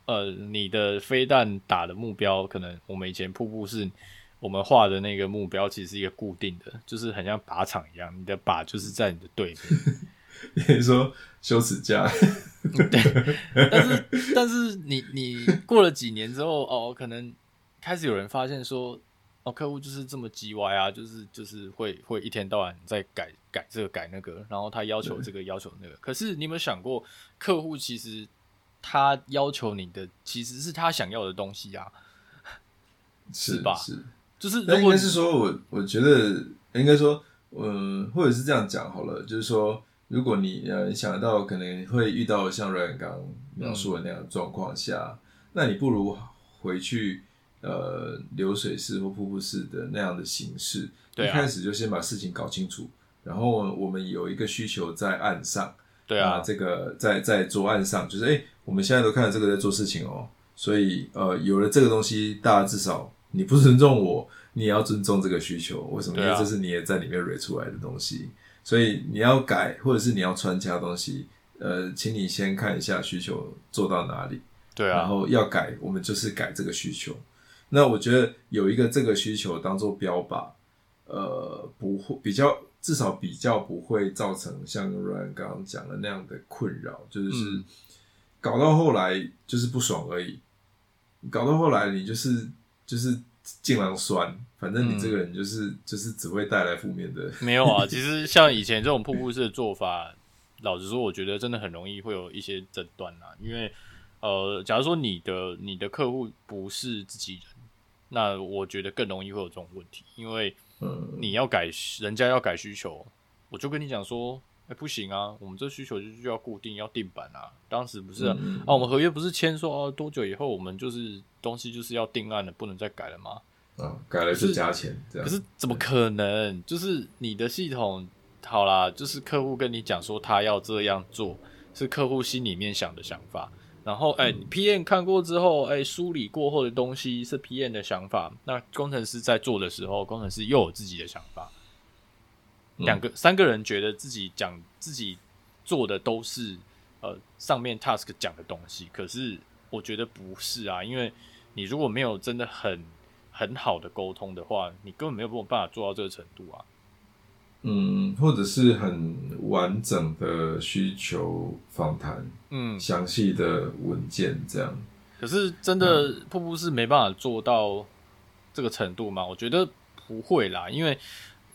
呃，你的飞弹打的目标，可能我们以前瀑布是我们画的那个目标，其实是一个固定的，就是很像靶场一样，你的靶就是在你的对面。你说羞耻架，对，但是但是你你过了几年之后哦，可能开始有人发现说哦，客户就是这么叽歪啊，就是就是会会一天到晚在改改这个改那个，然后他要求这个要求那个。可是你有没有想过，客户其实他要求你的其实是他想要的东西啊，是，是吧？是，就是那应该是说我我觉得应该说，嗯，或者是这样讲好了，就是说。如果你呃想到可能会遇到像 Ryan 刚描述的那样的状况下，嗯，那你不如回去呃流水式或瀑布式的那样的形式，对啊，一开始就先把事情搞清楚，然后我们有一个需求在岸上，对啊，呃、这个在在桌岸上，就是哎，我们现在都看到这个在做事情哦，所以呃有了这个东西，大家至少你不尊重我，你也要尊重这个需求，为什么？因为这是你也在里面蕊出来的东西。所以你要改，或者是你要穿其他东西，呃，请你先看一下需求做到哪里，对啊，然后要改，我们就是改这个需求。那我觉得有一个这个需求当做标靶，呃，不会比较，至少比较不会造成像 Ryan 刚刚讲的那样的困扰，就是是搞到后来就是不爽而已，搞到后来你就是就是。尽量酸，反正你这个人就是、嗯、就是只会带来负面的。没有啊，其实像以前这种瀑布式的做法，老实说，我觉得真的很容易会有一些争端啊。因为呃，假如说你的你的客户不是自己人，那我觉得更容易会有这种问题。因为你要改，人家要改需求，我就跟你讲说，不行啊，我们这需求就要固定，要定版啊。当时不是啊，嗯、啊我们合约不是签说哦、啊，多久以后我们就是。东西就是要定案了，不能再改了吗？啊，改了是加钱，这样。可是怎么可能？就是你的系统好啦，就是客户跟你讲说他要这样做，是客户心里面想的想法。然后，哎、欸，PM 看过之后，哎、欸，梳理过后的东西是 PM 的想法。那工程师在做的时候，工程师又有自己的想法。两个、三个人觉得自己讲自己做的都是呃上面 task 讲的东西，可是我觉得不是啊，因为你如果没有真的很很好的沟通的话，你根本没有办法做到这个程度啊。嗯，或者是很完整的需求访谈，嗯，详细的文件这样。可是真的瀑布是没办法做到这个程度吗？我觉得不会啦，因为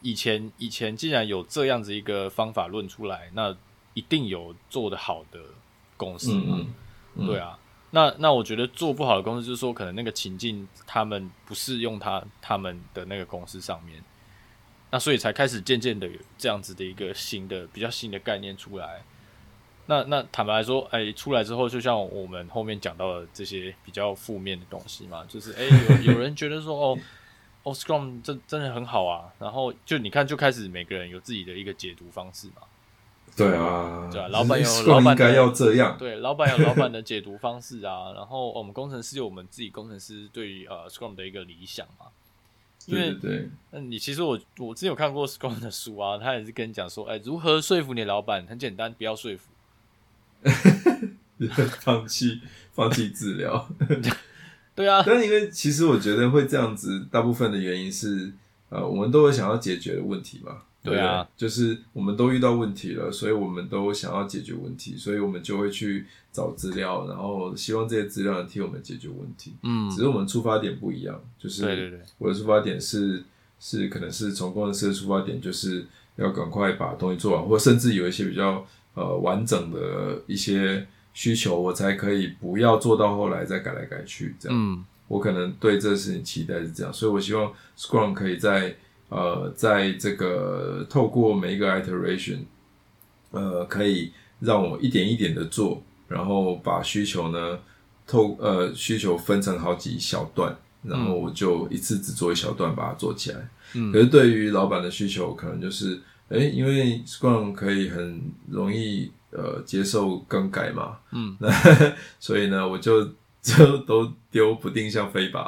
以前以前既然有这样子一个方法论出来，那一定有做得好的公司嘛。嗯嗯、对啊，那那我觉得做不好的公司就是说，可能那个情境他们不适用他他们的那个公司上面。那所以才开始渐渐的有这样子的一个新的比较新的概念出来。那那坦白来说，哎、欸，出来之后，就像我们后面讲到的这些比较负面的东西嘛，就是哎、欸，有有人觉得说，哦，哦，Scrum 真真的很好啊。然后就你看，就开始每个人有自己的一个解读方式嘛。对啊，对啊，老板有老板应该要这样。对，老板有老板的 解读方式啊。然后我们工程师有我们自己工程师对于呃 Scrum 的一个理想嘛。因为对，对，那你其实我我之前有看过 Scrum 的书啊，他也是跟你讲说，哎，如何说服你老板？很简单，不要说服，放弃放弃治疗。对啊，但因为其实我觉得会这样子，大部分的原因是，呃，我们都有想要解决的问题嘛。对啊，就是我们都遇到问题了，所以我们都想要解决问题，所以我们就会去找资料，然后希望这些资料能替我们解决问题。嗯，只是我们出发点不一样，就是对对对，我的出发点是是可能是从工程师的出发点，就是要赶快把东西做完，或甚至有一些比较呃完整的一些需求，我才可以不要做到后来再改来改去这样。嗯，我可能对这个事情期待是这样，所以我希望 Scrum 可以在。呃，在这个透过每一个 iteration，呃，可以让我一点一点的做，然后把需求呢透呃需求分成好几小段，然后我就一次只做一小段把它做起来。嗯，可是对于老板的需求，可能就是，诶，因为 Scrum 可以很容易呃接受更改嘛，嗯，那所以呢，我就。就 都丢不定向飞吧，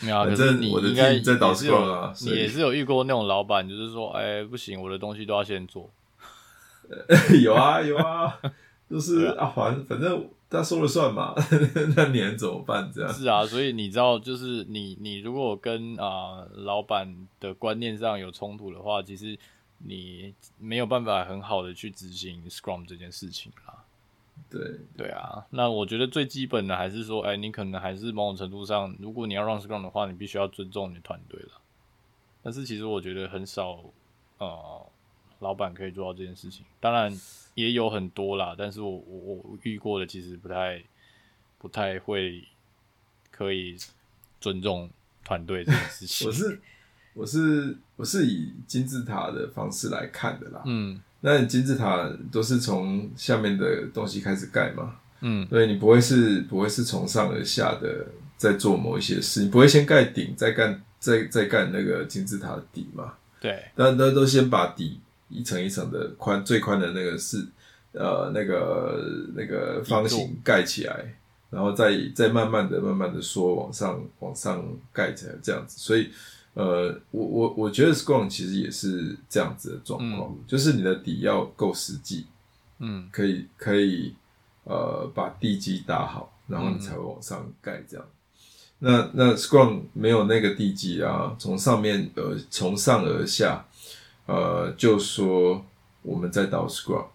没有。反正你应该在导 Scrum 啊，你也是有遇过那种老板，就是说，哎、欸，不行，我的东西都要先做。有啊有啊，就是啊，反正反正他说了算嘛，那你能怎么办？这样是啊，所以你知道，就是你你如果跟啊、呃、老板的观念上有冲突的话，其实你没有办法很好的去执行 Scrum 这件事情啦。对对啊，那我觉得最基本的还是说，哎、欸，你可能还是某种程度上，如果你要 run Scrum 的话，你必须要尊重你的团队了。但是其实我觉得很少，呃，老板可以做到这件事情。当然也有很多啦，但是我我我遇过的其实不太不太会可以尊重团队这件事情。我是我是我是以金字塔的方式来看的啦。嗯。那你金字塔都是从下面的东西开始盖嘛？嗯，所以你不会是不会是从上而下的在做某一些事，你不会先盖顶，再干再再干那个金字塔的底嘛？对，但都都先把底一层一层的宽最宽的那个是呃那个那个方形盖起来，然后再再慢慢的慢慢的说往上往上盖起来这样子，所以。呃，我我我觉得 Scrum 其实也是这样子的状况，嗯，就是你的底要够实际，嗯，可以可以呃把地基打好，然后你才会往上盖这样。嗯，那那 Scrum 没有那个地基啊，从上面呃从上而下，呃就说我们在导 Scrum，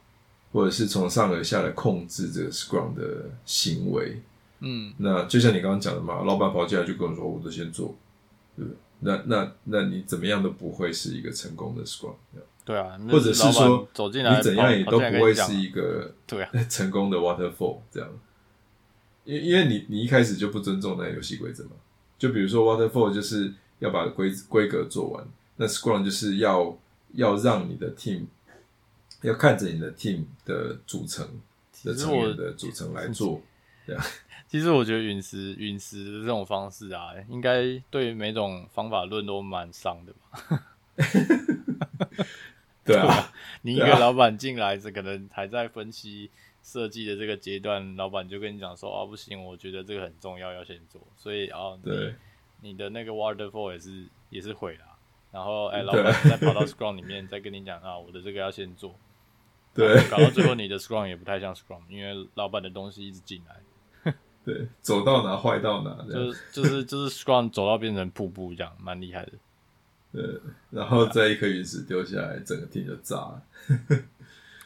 或者是从上而下来控制这个 Scrum 的行为，嗯，那就像你刚刚讲的嘛，老板跑进来就跟我说，我都先做，对不对？那那那你怎么样都不会是一个成功的 Scrum，对啊，或者是说走进来你怎样也都不会是一个 对啊。成功的 Waterfall 这样，因因为你你一开始就不尊重那个游戏规则嘛，就比如说 Waterfall 就是要把规规格做完，那 Scrum 就是要要让你的 team 要看着你的 team 的组成的成员的组成来做，这样。其实我觉得陨石陨石的这种方式啊，应该对每种方法论都蛮伤的吧？对啊，你一个老板进来，这可能还在分析设计的这个阶段，老板就跟你讲说：“啊，不行，我觉得这个很重要，要先做。”所以哦，对，你的那个 waterfall 也是也是毁了。然后哎，老板再跑到 Scrum 里面再跟你讲啊，我的这个要先做。对，搞到最后你的 Scrum 也不太像 Scrum，因为老板的东西一直进来。对，走到哪坏到哪，就是就是就是 Scrum 走到变成瀑布一样，蛮厉害的。对，然后再一颗陨石丢下来，整个厅就炸了。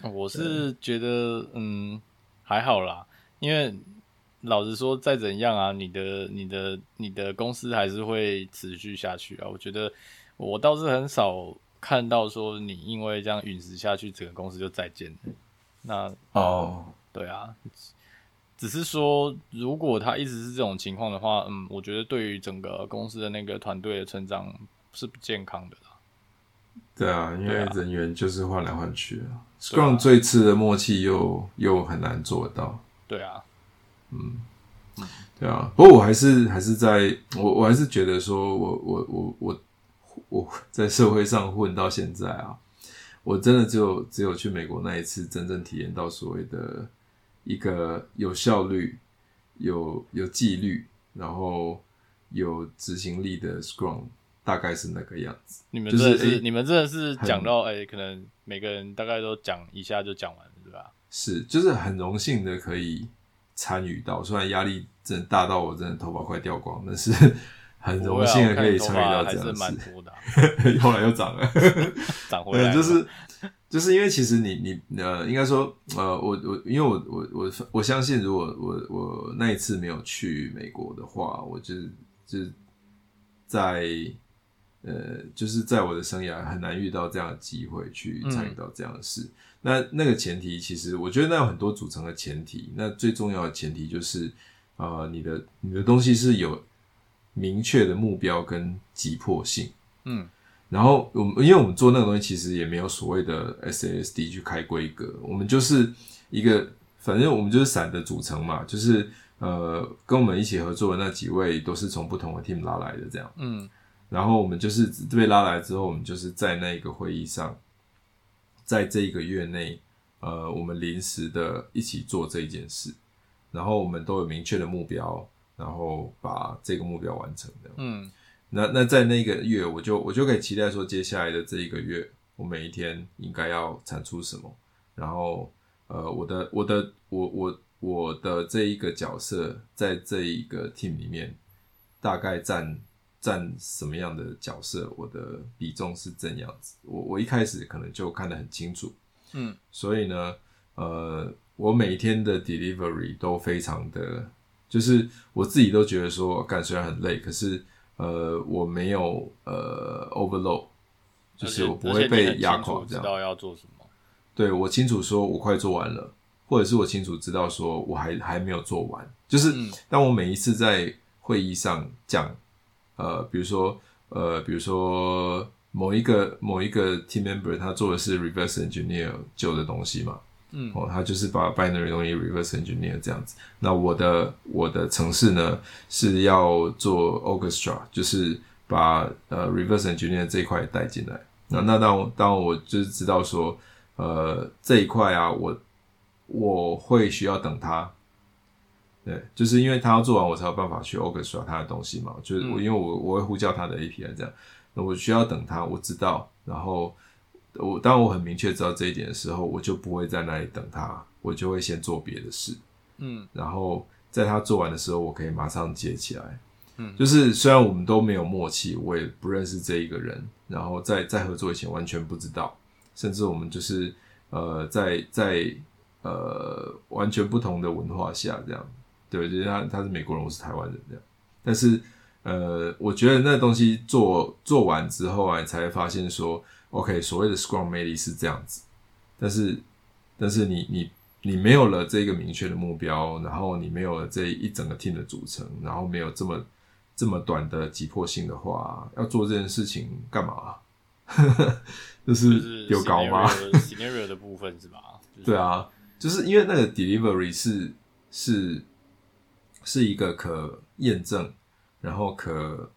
我是觉得，嗯，还好啦，因为老实说，再怎样啊，你的、你的、你的公司还是会持续下去啊。我觉得我倒是很少看到说你因为这样陨石下去，整个公司就再见了。那哦，对啊，只是说如果他一直是这种情况的话，嗯，我觉得对于整个公司的那个团队的成长。是不健康的啦，对啊，因为人员就是换来换去啊，Scrum 最次的默契又又很难做到，对啊，嗯，对啊，不过我还是还是在我我还是觉得说我我我我我在社会上混到现在啊，我真的只有只有去美国那一次真正体验到所谓的一个有效率、有有纪律，然后有执行力的 Scrum。大概是那个样子。你们真的是，是欸、你们真的是讲到哎、欸，可能每个人大概都讲一下就讲完了，对吧？是，就是很荣幸的可以参与到，虽然压力真的大到我真的头发快掉光，但是 很荣幸的可以参与到这样子。还是蛮多的、啊，后来又长了，长回 来。就是就是因为其实你你呃，应该说呃，我我因为我我我我相信，如果我我那一次没有去美国的话，我就就在。呃，就是在我的生涯很难遇到这样的机会去参与到这样的事。嗯、那那个前提，其实我觉得那有很多组成的前提。那最重要的前提就是，呃，你的你的东西是有明确的目标跟急迫性。嗯，然后我们因为我们做那个东西，其实也没有所谓的 SASD 去开规格，我们就是一个，反正我们就是散的组成嘛，就是呃，跟我们一起合作的那几位都是从不同的 team 拉来的，这样。嗯。然后我们就是被拉来之后，我们就是在那个会议上，在这一个月内，呃，我们临时的一起做这一件事，然后我们都有明确的目标，然后把这个目标完成的。嗯，那那在那个月，我就我就可以期待说，接下来的这一个月，我每一天应该要产出什么，然后呃，我的我的我我我的这一个角色在这一个 team 里面大概占。占什么样的角色？我的比重是怎样子。我我一开始可能就看得很清楚，嗯，所以呢，呃，我每天的 delivery 都非常的，就是我自己都觉得说，干虽然很累，可是呃，我没有呃 overload，就是我不会被压垮。这样。知道要做什么？对，我清楚说我快做完了，或者是我清楚知道说我还还没有做完。就是当我每一次在会议上讲。呃，比如说，呃，比如说某一个某一个 team member，他做的是 reverse engineer 旧的东西嘛，嗯，哦，他就是把 binary 东西 reverse engineer 这样子。那我的我的城市呢是要做 orchestra，就是把呃 reverse engineer 这一块带进来。那那当我当我就是知道说，呃，这一块啊，我我会需要等他。对，就是因为他要做完，我才有办法去 orchestrate 他的东西嘛。就是我，因为我我会呼叫他的 API 这样，那我需要等他，我知道。然后我当我很明确知道这一点的时候，我就不会在那里等他，我就会先做别的事。嗯，然后在他做完的时候，我可以马上接起来。嗯，就是虽然我们都没有默契，我也不认识这一个人，然后在在合作以前完全不知道，甚至我们就是呃在在呃完全不同的文化下这样。对，就是他，他是美国人，我是台湾人这样。但是，呃，我觉得那东西做做完之后啊，你才会发现说，OK，所谓的 Scrum 魅力是这样子。但是，但是你你你没有了这个明确的目标，然后你没有了这一整个 team 的组成，然后没有这么这么短的急迫性的话，要做这件事情干嘛？就是丢高吗？Scenario 的部分是吧？就是、对啊，就是因为那个 delivery 是是。是一个可验证，然后可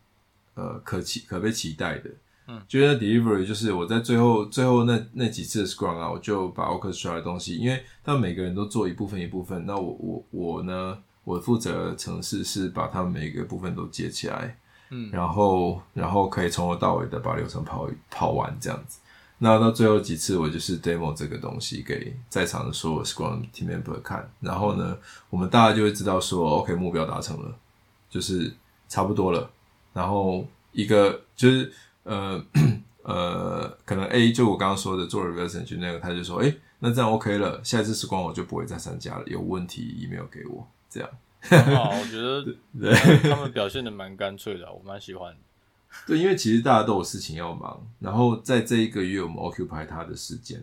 呃可期可被期待的，嗯，觉得 delivery 就是我在最后最后那那几次的 Scrum 啊，我就把 Orchestra 的东西，因为他们每个人都做一部分一部分，那我我我呢，我负责的程式是把他们每个部分都接起来，嗯，然后然后可以从头到尾的把流程跑跑完这样子。那到最后几次，我就是 demo 这个东西给在场的所有 Scrum team member 看，然后呢，我们大家就会知道说，OK，目标达成了，就是差不多了，然后一个就是。呃 呃，可能 A 就我刚刚说的做 reverse engineer 那个，他就说，哎、欸，那这样 OK 了，下一次时光我就不会再参加了。有问题 email 给我，这样。好，我觉得 对 他们表现的蛮干脆的，我蛮喜欢。对，因为其实大家都有事情要忙，然后在这一个月我们 occupy 他的时间，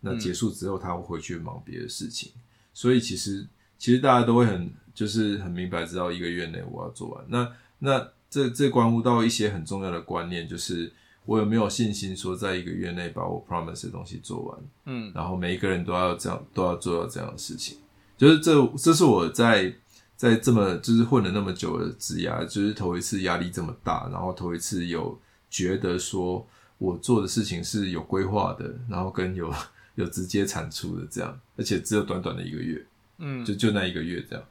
那结束之后他会回去忙别的事情，嗯、所以其实其实大家都会很就是很明白知道一个月内我要做完。那那。这这关乎到一些很重要的观念，就是我有没有信心说，在一个月内把我 promise 的东西做完，嗯，然后每一个人都要这样，都要做到这样的事情，就是这这是我在在这么就是混了那么久的职涯，就是头一次压力这么大，然后头一次有觉得说我做的事情是有规划的，然后跟有 有直接产出的这样，而且只有短短的一个月，嗯，就就那一个月这样。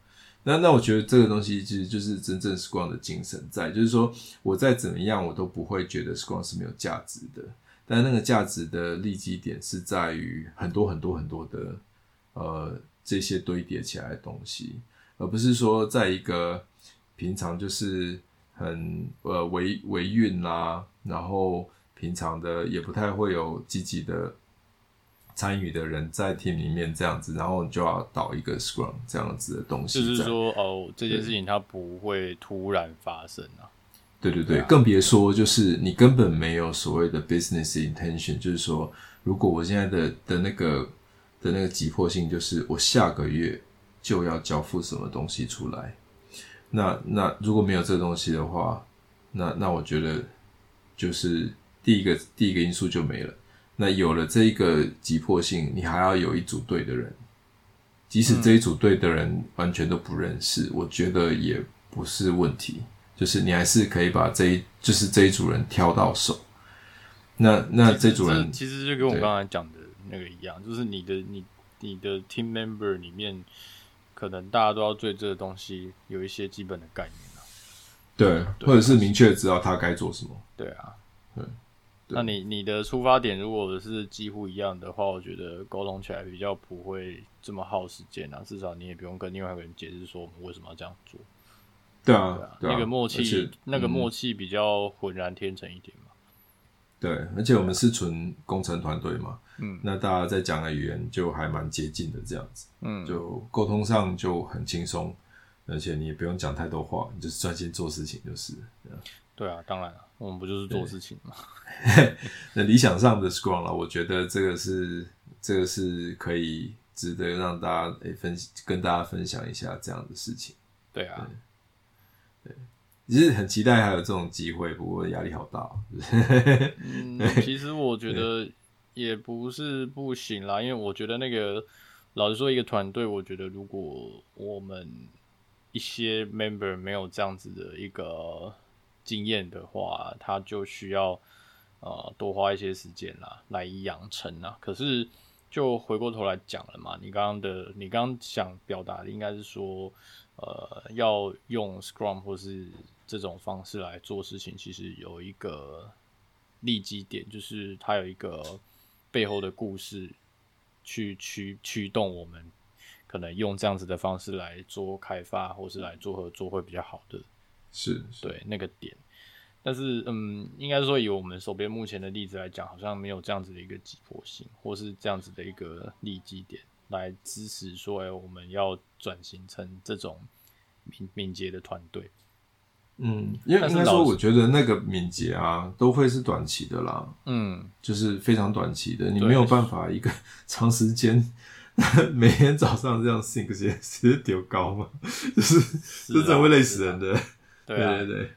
那那我觉得这个东西其实就是真正 Scrum 的精神在，就是说我再怎么样我都不会觉得 Scrum 是没有价值的，但那个价值的立基点是在于很多很多很多的呃这些堆叠起来的东西，而不是说在一个平常就是很呃维维运啦，然后平常的也不太会有积极的。参与的人在 team 里面这样子，然后你就要导一个 Scrum 这样子的东西。就是说，哦，这件事情它不会突然发生啊。对对对，对啊，更别说就是你根本没有所谓的 business intention，就是说，如果我现在的的那个的那个急迫性，就是我下个月就要交付什么东西出来，那那如果没有这东西的话，那那我觉得就是第一个第一个因素就没了。那有了这一个急迫性，你还要有一组队的人，即使这一组队的人完全都不认识，嗯，我觉得也不是问题。就是你还是可以把这一就是这一组人挑到手。那那这组人其实就跟我刚才讲的那个一样，就是你的你你的 team member 里面，可能大家都要对这个东西有一些基本的概念啊。对，对，或者是明确知道他该做什么。对啊，对。那你你的出发点如果是几乎一样的话，我觉得沟通起来比较不会这么耗时间啊。至少你也不用跟另外一个人解释说我们为什么要这样做。对啊，那个默契，那个默契比较浑然天成一点嘛。对，而且我们是纯工程团队嘛，嗯，那大家在讲的语言就还蛮接近的，这样子，嗯，就沟通上就很轻松，而且你也不用讲太多话，你就是专心做事情就是。对啊，当然了，我们不就是做事情嘛。那理想上的 Scrum 了，我觉得这个是这个是可以值得让大家诶分跟大家分享一下这样的事情。对啊，对，其实很期待还有这种机会，不过压力好大。嗯，其实我觉得也不是不行啦，因为我觉得那个老实说，一个团队，我觉得如果我们一些 member 没有这样子的一个。经验的话，他就需要呃多花一些时间啦，来养成啊。可是就回过头来讲了嘛，你刚刚的你刚刚想表达的应该是说，呃，要用 Scrum 或是这种方式来做事情，其实有一个利基点，就是它有一个背后的故事去驱驱动我们，可能用这样子的方式来做开发，或是来做合作会比较好的。是，是对那个点，但是嗯，应该说以我们手边目前的例子来讲，好像没有这样子的一个急迫性，或是这样子的一个利基点来支持说，哎，我们要转型成这种敏敏捷的团队。嗯，因为应该说，我觉得那个敏捷啊，都会是短期的啦。嗯，就是非常短期的，你没有办法一个长时间 每天早上这样 think 这些，其实丢高嘛，就是这真的会累死人的。对啊，对对对，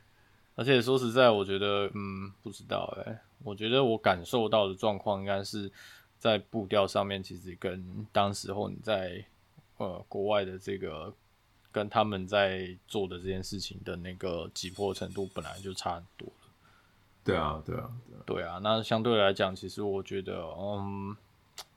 而且说实在，我觉得，嗯，不知道哎、欸，我觉得我感受到的状况应该是在步调上面，其实跟当时候你在呃国外的这个跟他们在做的这件事情的那个急迫程度本来就差很多了。对啊，对啊，对啊，对啊。那相对来讲，其实我觉得，嗯，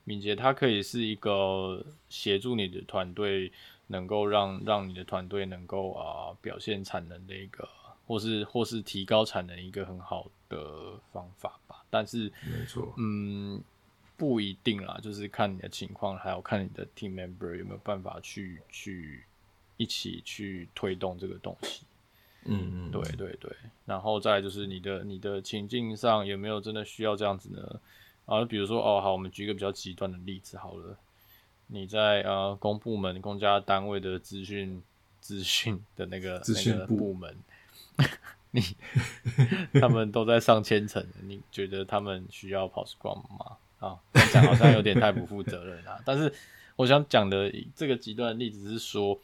敏捷它可以是一个协助你的团队，能够让让你的团队能够啊、呃、表现产能的一个，或是或是提高产能一个很好的方法吧。但是，没错，嗯，不一定啦，就是看你的情况，还有看你的 team member 有没有办法去去一起去推动这个东西。嗯嗯，对对对，然后再就是你的你的情境上有没有真的需要这样子呢？啊，比如说哦，好，我们举一个比较极端的例子好了，你在呃公部门、公家单位的资讯资讯 的那个资讯那个部门，你他们都在上千层，你觉得他们需要跑 Scrum 吗？啊，这样讲好像有点太不负责任了。但是我想讲的这个极端的例子是说。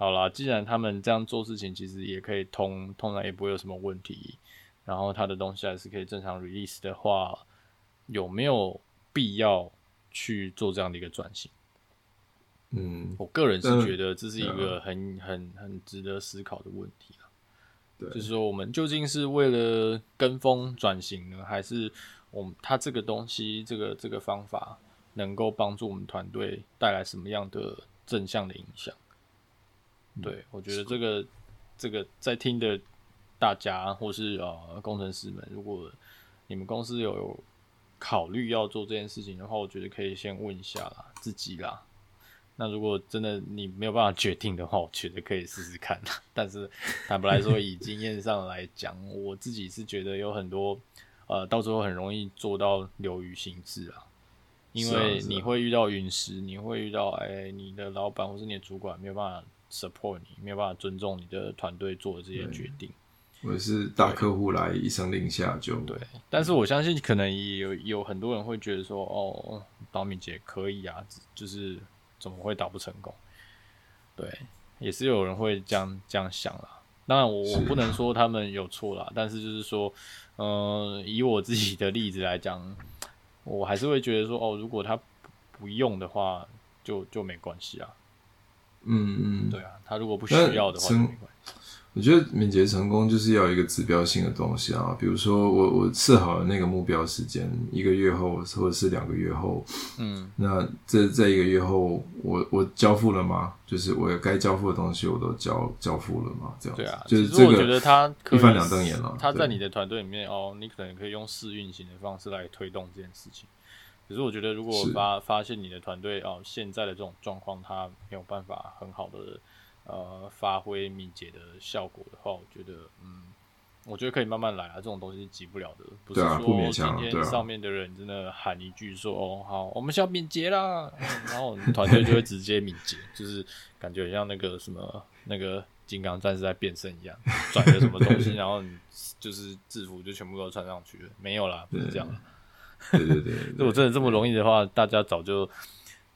好啦，既然他们这样做事情，其实也可以通，通常也不会有什么问题。然后他的东西还是可以正常 release 的话，有没有必要去做这样的一个转型？嗯，我个人是觉得这是一个很、很、很值得思考的问题就是说我们究竟是为了跟风转型呢，还是我们它这个东西，这个这个方法能够帮助我们团队带来什么样的正向的影响？对，我觉得这个这个在听的大家或是呃工程师们，如果你们公司有，有考虑要做这件事情的话，我觉得可以先问一下啦，自己啦。那如果真的你没有办法决定的话，我觉得可以试试看。但是坦白来说，以经验上来讲，我自己是觉得有很多呃，到时候很容易做到流于形式啊，因为你会遇到陨石，你会遇到哎、欸，你的老板或是你的主管没有办法。support 你没有办法尊重你的团队做的这些决定，或者是大客户来一声令下就对。但是我相信可能也有有很多人会觉得说，哦，导敏姐可以啊，就是怎么会打不成功？对，也是有人会这样这样想啦。当然我我不能说他们有错啦，但是就是说，嗯、呃，以我自己的例子来讲，我还是会觉得说，哦，如果他不用的话，就就没关系啊。嗯嗯，对啊，他如果不需要的话就，没关系。我觉得敏捷成功就是要一个指标性的东西啊，比如说我我设好了那个目标时间，一个月后或者是两个月后，嗯，那这这一个月后，我我交付了吗？就是我该交付的东西我都交交付了吗？这样对啊，就是这个。我觉得他一翻两瞪眼了。他在你的团队里面哦，你可能可以用试运行的方式来推动这件事情。可是我觉得，如果发发现你的团队哦，现在的这种状况，他没有办法很好的呃发挥敏捷的效果的话，我觉得嗯，我觉得可以慢慢来啊，这种东西是急不了的，不是说今天上面的人真的喊一句说哦好，我们需要敏捷啦，然后我们团队就会直接敏捷，就是感觉像那个什么那个金刚战士在变身一样，转个什么东西，然后你就是制服就全部都穿上去了，没有啦，不是这样。对对对，如果真的这么容易的话，大家早就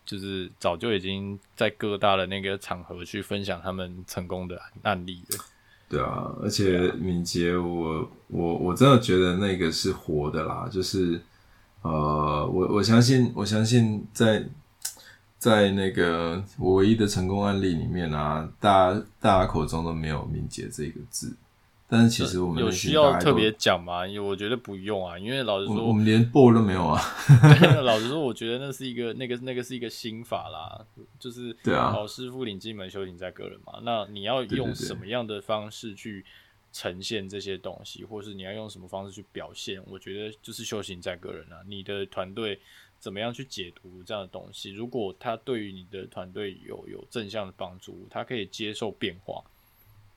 就是早就已经在各大的那个场合去分享他们成功的案例了。对啊，而且敏捷，我我我真的觉得那个是活的啦，就是呃，我我相信我相信在在那个我唯一的成功案例里面啊，大家大家口中都没有敏捷这个字。但是其实我们有需要特别讲吗？因为我觉得不用啊，因为老实说，我们连 BOSS 都没有啊。老实说，我觉得那是一个那个那个是一个心法啦，就是对啊，老师傅领进门，修行在个人嘛。那你要用什么样的方式去呈现这些东西，或是你要用什么方式去表现？我觉得就是修行在个人啊。你的团队怎么样去解读这样的东西？如果他对于你的团队有有正向的帮助，他可以接受变化。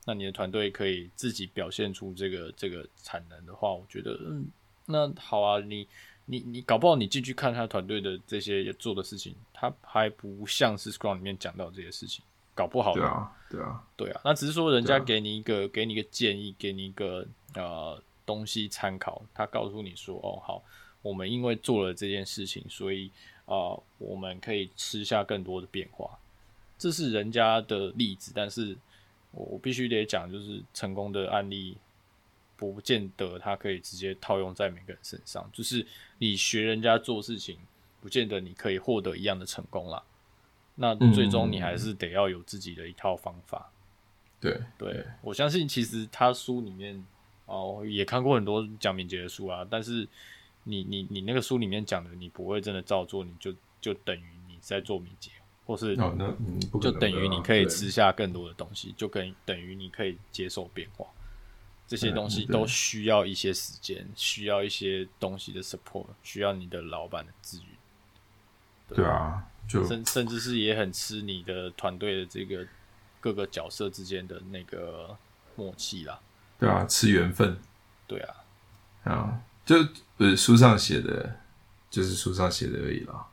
那你的团队可以自己表现出这个这个产能的话，我觉得，嗯，那好啊，你你你搞不好你进去看他团队的这些做的事情，他还不像是 Scrum 里面讲到这些事情，搞不好。对啊，对啊，对啊。那只是说人家给你一个、啊、给你一个建议，给你一个呃东西参考，他告诉你说，哦，好，我们因为做了这件事情，所以啊、呃，我们可以吃下更多的变化，这是人家的例子，但是。我必须得讲，就是成功的案例，不见得它可以直接套用在每个人身上。就是你学人家做事情，不见得你可以获得一样的成功啦。那最终你还是得要有自己的一套方法。对对，我相信其实他书里面哦，也看过很多讲敏捷的书啊，但是你你你那个书里面讲的，你不会真的照做，你就就等于你在做敏捷，或是哦，那嗯，就等于你可以吃下更多的东西，就跟等于你可以接受变化，这些东西都需要一些时间，需要一些东西的 support，需要你的老板的资源。对啊，就甚甚至是也很吃你的团队的这个各个角色之间的那个默契啦。对啊，吃缘分。对啊，啊，就不是书上写的，就是书上写的而已啦。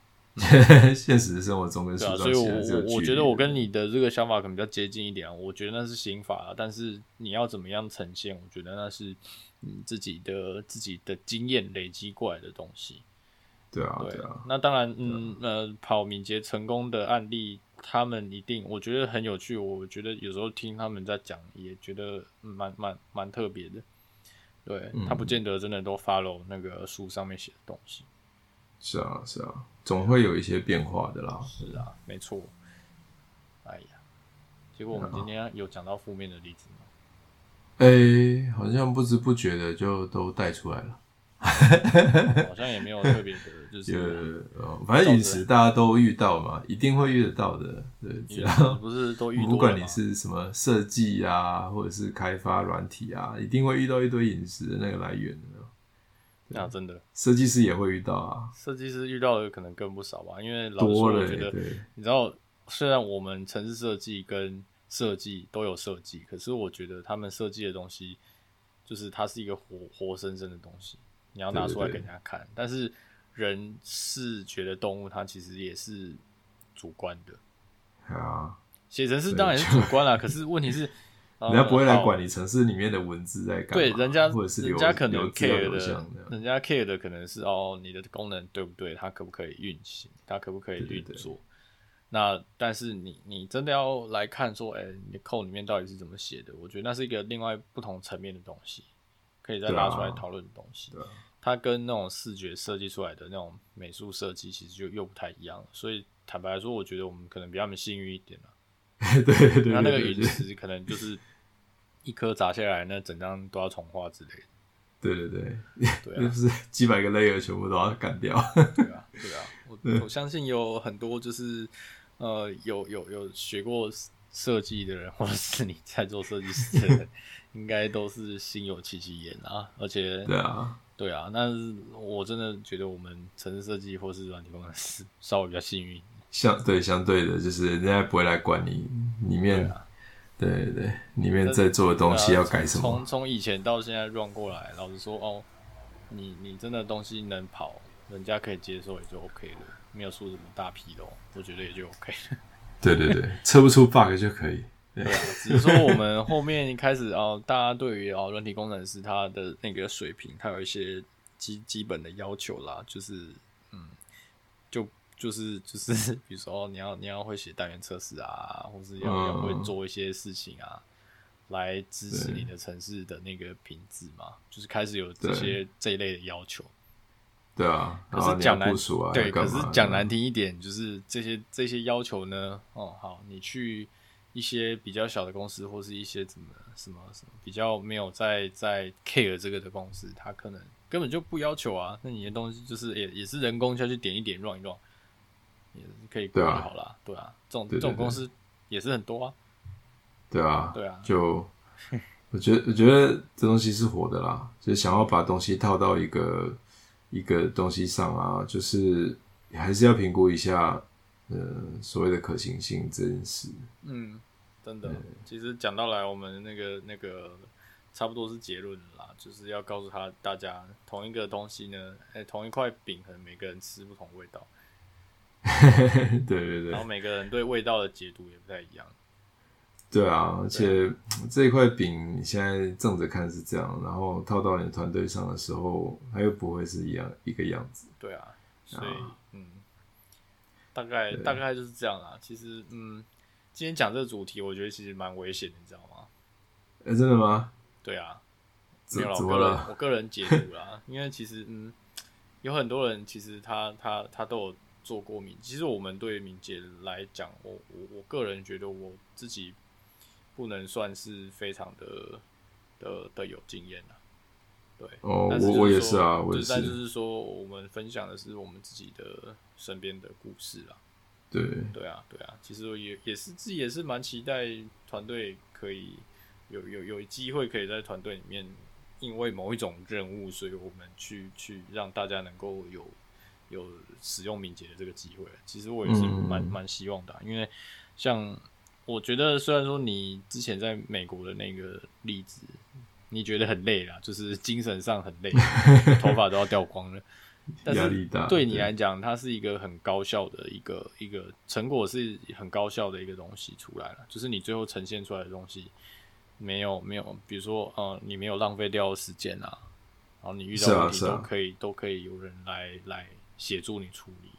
现实生活中跟书上写的，所以我我我觉得我跟你的这个想法可能比较接近一点。啊我觉得那是刑法啊，但是你要怎么样呈现，我觉得那是你自己的自己的经验累积过来的东西。对啊，对啊。那当然，嗯呃，跑敏捷成功的案例，他们一定我觉得很有趣。我觉得有时候听他们在讲，也觉得蛮蛮蛮特别的。对、嗯、他不见得真的都 follow 那个书上面写的东西。是啊，是啊，总会有一些变化的啦。是啊，没错。哎呀，结果我们今天有讲到负面的例子吗？哎、欸，好像不知不觉的就都带出来了。好像也没有特别的，就是反正饮食大家都遇到嘛，一定会遇得到的。对，只要不是都遇，不管你是什么设计啊，或者是开发软体啊，一定会遇到一堆饮食的那个来源的。那真的，设计师也会遇到啊。设计师遇到的可能更不少吧，因为老实说，我觉得，你知道，虽然我们城市设计跟设计都有设计，可是我觉得他们设计的东西，就是它是一个活活生生的东西。你要拿出来给人家看，但是人视觉的动物，它其实也是主观的。啊，写程式当然是主观啦，可是问题是，人家不会来管你城市里面的文字在干嘛。对，人家或者是人家可能 care 的，人家 care 的可能是哦，你的功能对不对？它可不可以运行？它可不可以运作？那但是你你真的要来看说，哎、欸，你的 code 里面到底是怎么写的？我觉得那是一个另外不同层面的东西。可以再拿出来讨论的东西，它跟那种视觉设计出来的那种美术设计其实就又不太一样了，所以坦白来说，我觉得我们可能比他们幸运一点 了。对对对，那那个陨石可能就是一颗砸下来，那整张都要重画之类的。对对对，对啊，就是几百个 layer 全部都要干掉。对啊，对啊，我我相信有很多就是呃有有有学过设计的人，或者是你在做设计师的人。应该都是心有戚戚焉啊，而且对啊，对啊，但是我真的觉得我们城市设计或是软体工程师稍微比较幸运，相对相对的，就是人家不会来管你里面，对对，对，里面在做的东西要改什么。从从以前到现在 run 过来，老实说哦，你你真的东西能跑，人家可以接受也就 OK 了，没有出什么大纰漏，我觉得也就 OK 了。对对对，测不出 bug 就可以。对啊，只是说我们后面一开始哦，大家对于哦软体工程师他的那个水平，他有一些基基本的要求啦，就是嗯，就就是就是，比如说你要你要会写单元测试啊，或是要要会做一些事情啊，来支持你的城市的那个品质嘛，就是开始有这些这一类的要求。对啊，可是讲难啊，对，可是讲难听一点，就是这些这些要求呢，哦，好，你去。一些比较小的公司，或是一些什么什么什么比较没有在在 care 这个的公司，他可能根本就不要求啊。那你的东西就是也也是人工下去点一点 run 一 run，也可以过就好了，对啊，这种这种公司也是很多啊。对啊，对啊，就 我觉得我觉得这东西是火的啦，就是想要把东西套到一个一个东西上啊，就是还是要评估一下。呃，所谓的可行性这件事，嗯，真的，其实讲到来，我们那个那个差不多是结论啦，就是要告诉他大家，同一个东西呢，哎、欸，同一块饼，可能每个人吃不同味道，对对对，然后每个人对味道的解读也不太一样，对啊，而且这一块饼你现在正着看是这样，然后套到你的团队上的时候，它又不会是一样一个样子，对啊，所以嗯。大概大概就是这样啦。其实，嗯，今天讲这个主题，我觉得其实蛮危险的，你知道吗？哎、欸，真的吗？对啊，没有怎么了？我个人解读啦，因为其实，嗯，有很多人其实他他他都有做过敏。其实我们对敏捷来讲，我我我个人觉得我自己不能算是非常的的的有经验啊。对，哦，我我也是啊，我也是。但就是说，我们分享的是我们自己的身边的故事啊。对，对啊，对啊。其实也也是自己也是蛮期待团队可以有有有机会可以在团队里面，因为某一种任务，所以我们去去让大家能够有有使用敏捷的这个机会。其实我也是蛮蛮、嗯、希望的、啊，因为像我觉得，虽然说你之前在美国的那个例子。你觉得很累啦，就是精神上很累，头发都要掉光了。压力大。对你来讲，它是一个很高效的一个一个成果，是很高效的一个东西出来了。就是你最后呈现出来的东西，没有没有，比如说呃，你没有浪费掉时间啊，然后你遇到问题都可以、啊啊、都可以有人来来协助你处理。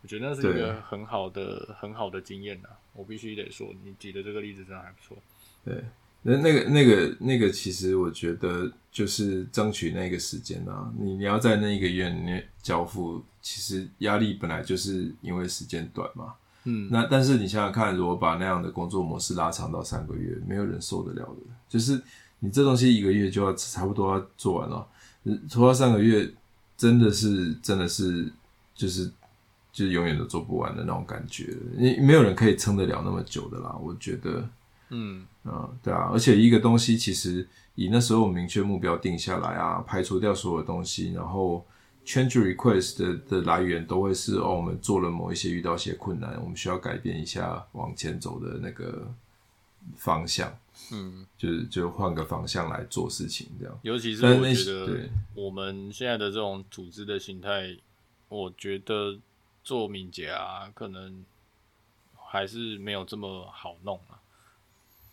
我觉得那是一个很好的很好的经验呐。我必须得说，你举的这个例子真的还不错。对。那那个那个那个，其实我觉得就是争取那个时间啊。你你要在那一个月里面交付，其实压力本来就是因为时间短嘛。嗯。那但是你想想看，如果把那样的工作模式拉长到三个月，没有人受得了的。就是你这东西一个月就要差不多要做完了，拖到三个月，真的是真的是就是就是永远都做不完的那种感觉。你没有人可以撑得了那么久的啦，我觉得。嗯啊，对啊，而且一个东西其实以那时候明确目标定下来啊，排除掉所有东西，然后 change request 的的来源都会是哦，我们做了某一些遇到一些困难，我们需要改变一下往前走的那个方向，嗯，就是就换个方向来做事情这样。尤其是我觉得我们现在的这种组织的形态，我觉得做敏捷啊，可能还是没有这么好弄啊。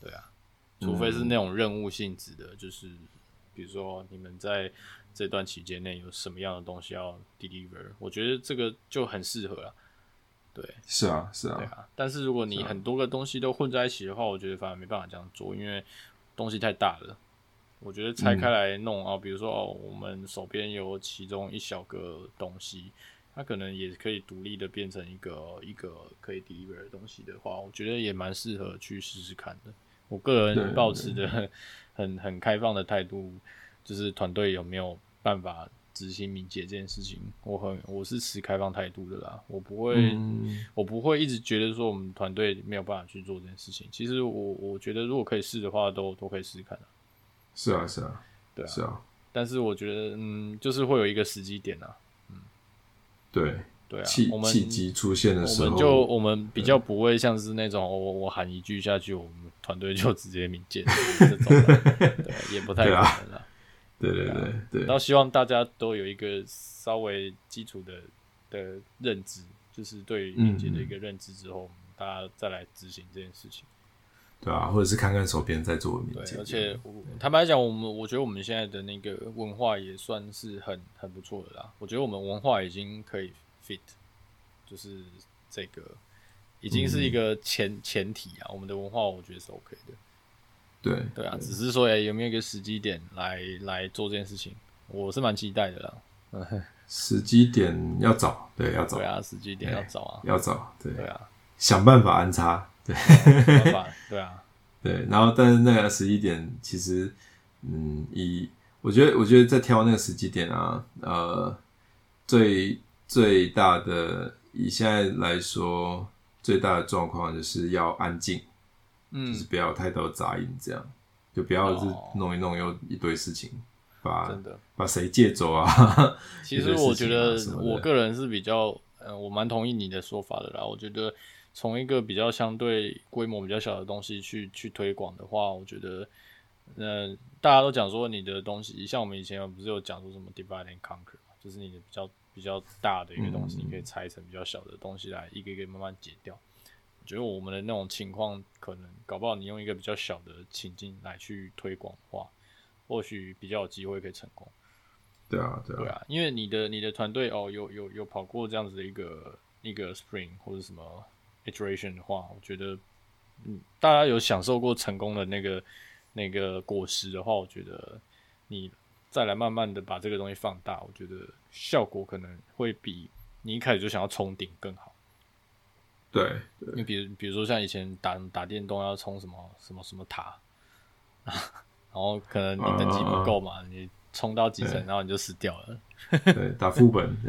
对啊，除非是那种任务性质的，嗯、就是比如说你们在这段期间内有什么样的东西要 deliver，我觉得这个就很适合了。对，是啊，是啊，对啊。但是如果你很多个东西都混在一起的话，我觉得反而没办法这样做，因为东西太大了。我觉得拆开来弄啊，比如说哦，我们手边有其中一小个东西，它可能也可以独立的变成一个一个可以 deliver 的东西的话，我觉得也蛮适合去试试看的。我个人抱持的很 很开放的态度，就是团队有没有办法执行敏捷这件事情，我很我是持开放态度的啦。我不会，嗯、我不会一直觉得说我们团队没有办法去做这件事情。其实我我觉得如果可以试的话，都都可以试试看。是啊，是啊，对啊，是啊。但是我觉得，嗯，就是会有一个时机点啊。嗯，对。对啊，契机出现的时候，我们就我们比较不会像是那种我我喊一句下去，我们团队就直接敏捷 这种，对，也不太可能了。对对对对，然后希望大家都有一个稍微基础的的认知，就是对敏捷的一个认知之后，大家再来执行这件事情。对啊，或者是看看手边在做敏捷。而且坦白讲，我们我觉得我们现在的那个文化也算是很很不错的啦。我觉得我们文化已经可以。fit 就是这个，已经是一个前、嗯、前提啊。我们的文化，我觉得是 OK 的。对对啊，只是说，哎，有没有一个时机点来来做这件事情？我是蛮期待的啦。嗯，时机点要找，对，要找。对啊，时机点要找啊，要找。对对啊，想办法安插。对，办法。对啊，对。然后，但是那个时机点，其实，嗯，以我觉得，我觉得在挑那个时机点啊，呃，最。最大的以现在来说，最大的状况就是要安静，嗯，就是不要有太多杂音，这样就不要是弄一弄又一堆事情，把真的把谁借走啊？其实我觉得我个人是比较，呃，我蛮同意你的说法的啦。我觉得从一个比较相对规模比较小的东西去去推广的话，我觉得，呃，大家都讲说你的东西，像我们以前不是有讲说什么 divide and conquer 嘛，就是你的比较。比较大的一个东西，你可以拆成比较小的东西来一个一个慢慢解掉。我觉得我们的那种情况，可能搞不好你用一个比较小的情境来去推广的话，或许比较有机会可以成功。对啊，对啊，对啊，因为你的你的团队哦，有有有跑过这样子的一个一个 Spring 或者什么 iteration 的话，我觉得嗯，大家有享受过成功的那个那个果实的话，我觉得你。再来慢慢的把这个东西放大，我觉得效果可能会比你一开始就想要冲顶更好。对，你比如比如说像以前打打电动要冲什么什么什么塔，然后可能你等级不够嘛，你冲到几层，然后你就死掉了。对，打副本。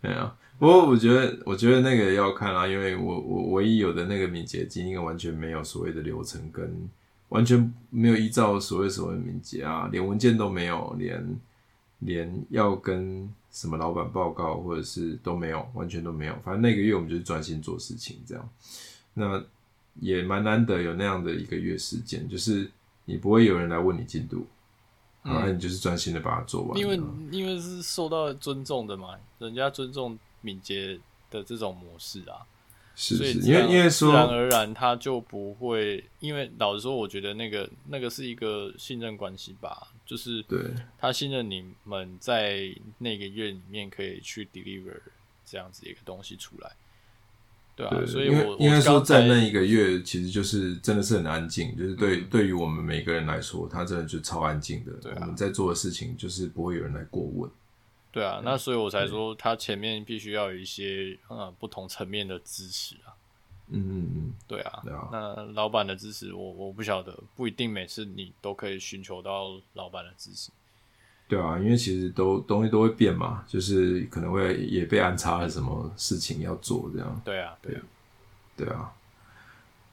对啊，不过我觉得，我觉得那个要看啊，因为我我唯一有的那个敏捷经验，完全没有所谓的流程，跟完全没有依照所谓所谓的敏捷啊，连文件都没有，连连要跟什么老板报告或者是都没有，完全都没有。反正那个月我们就是专心做事情，这样。那也蛮难得有那样的一个月时间，就是你不会有人来问你进度。然后你就是专心的把它做完，因为因为是受到尊重的嘛，人家尊重敏捷的这种模式啊，是是，因为因为说自然而然他就不会，因为老实说，我觉得那个那个是一个信任关系吧，就是对他信任你们在那个月里面可以去 deliver 这样子一个东西出来。对啊，所以我应该说，在那一个月，其实就是真的是很安静，就是对对于我们每个人来说，他真的就超安静的。对啊，我们在做的事情就是不会有人来过问。对啊，那所以我才说，他前面必须要有一些嗯不同层面的支持啊。嗯嗯嗯，对啊。对啊。那老板的支持，我我不晓得，不一定每次你都可以寻求到老板的支持。对啊，因为其实都东西都会变嘛，就是可能会也被安插了什么事情要做这样。对啊，对啊，对啊。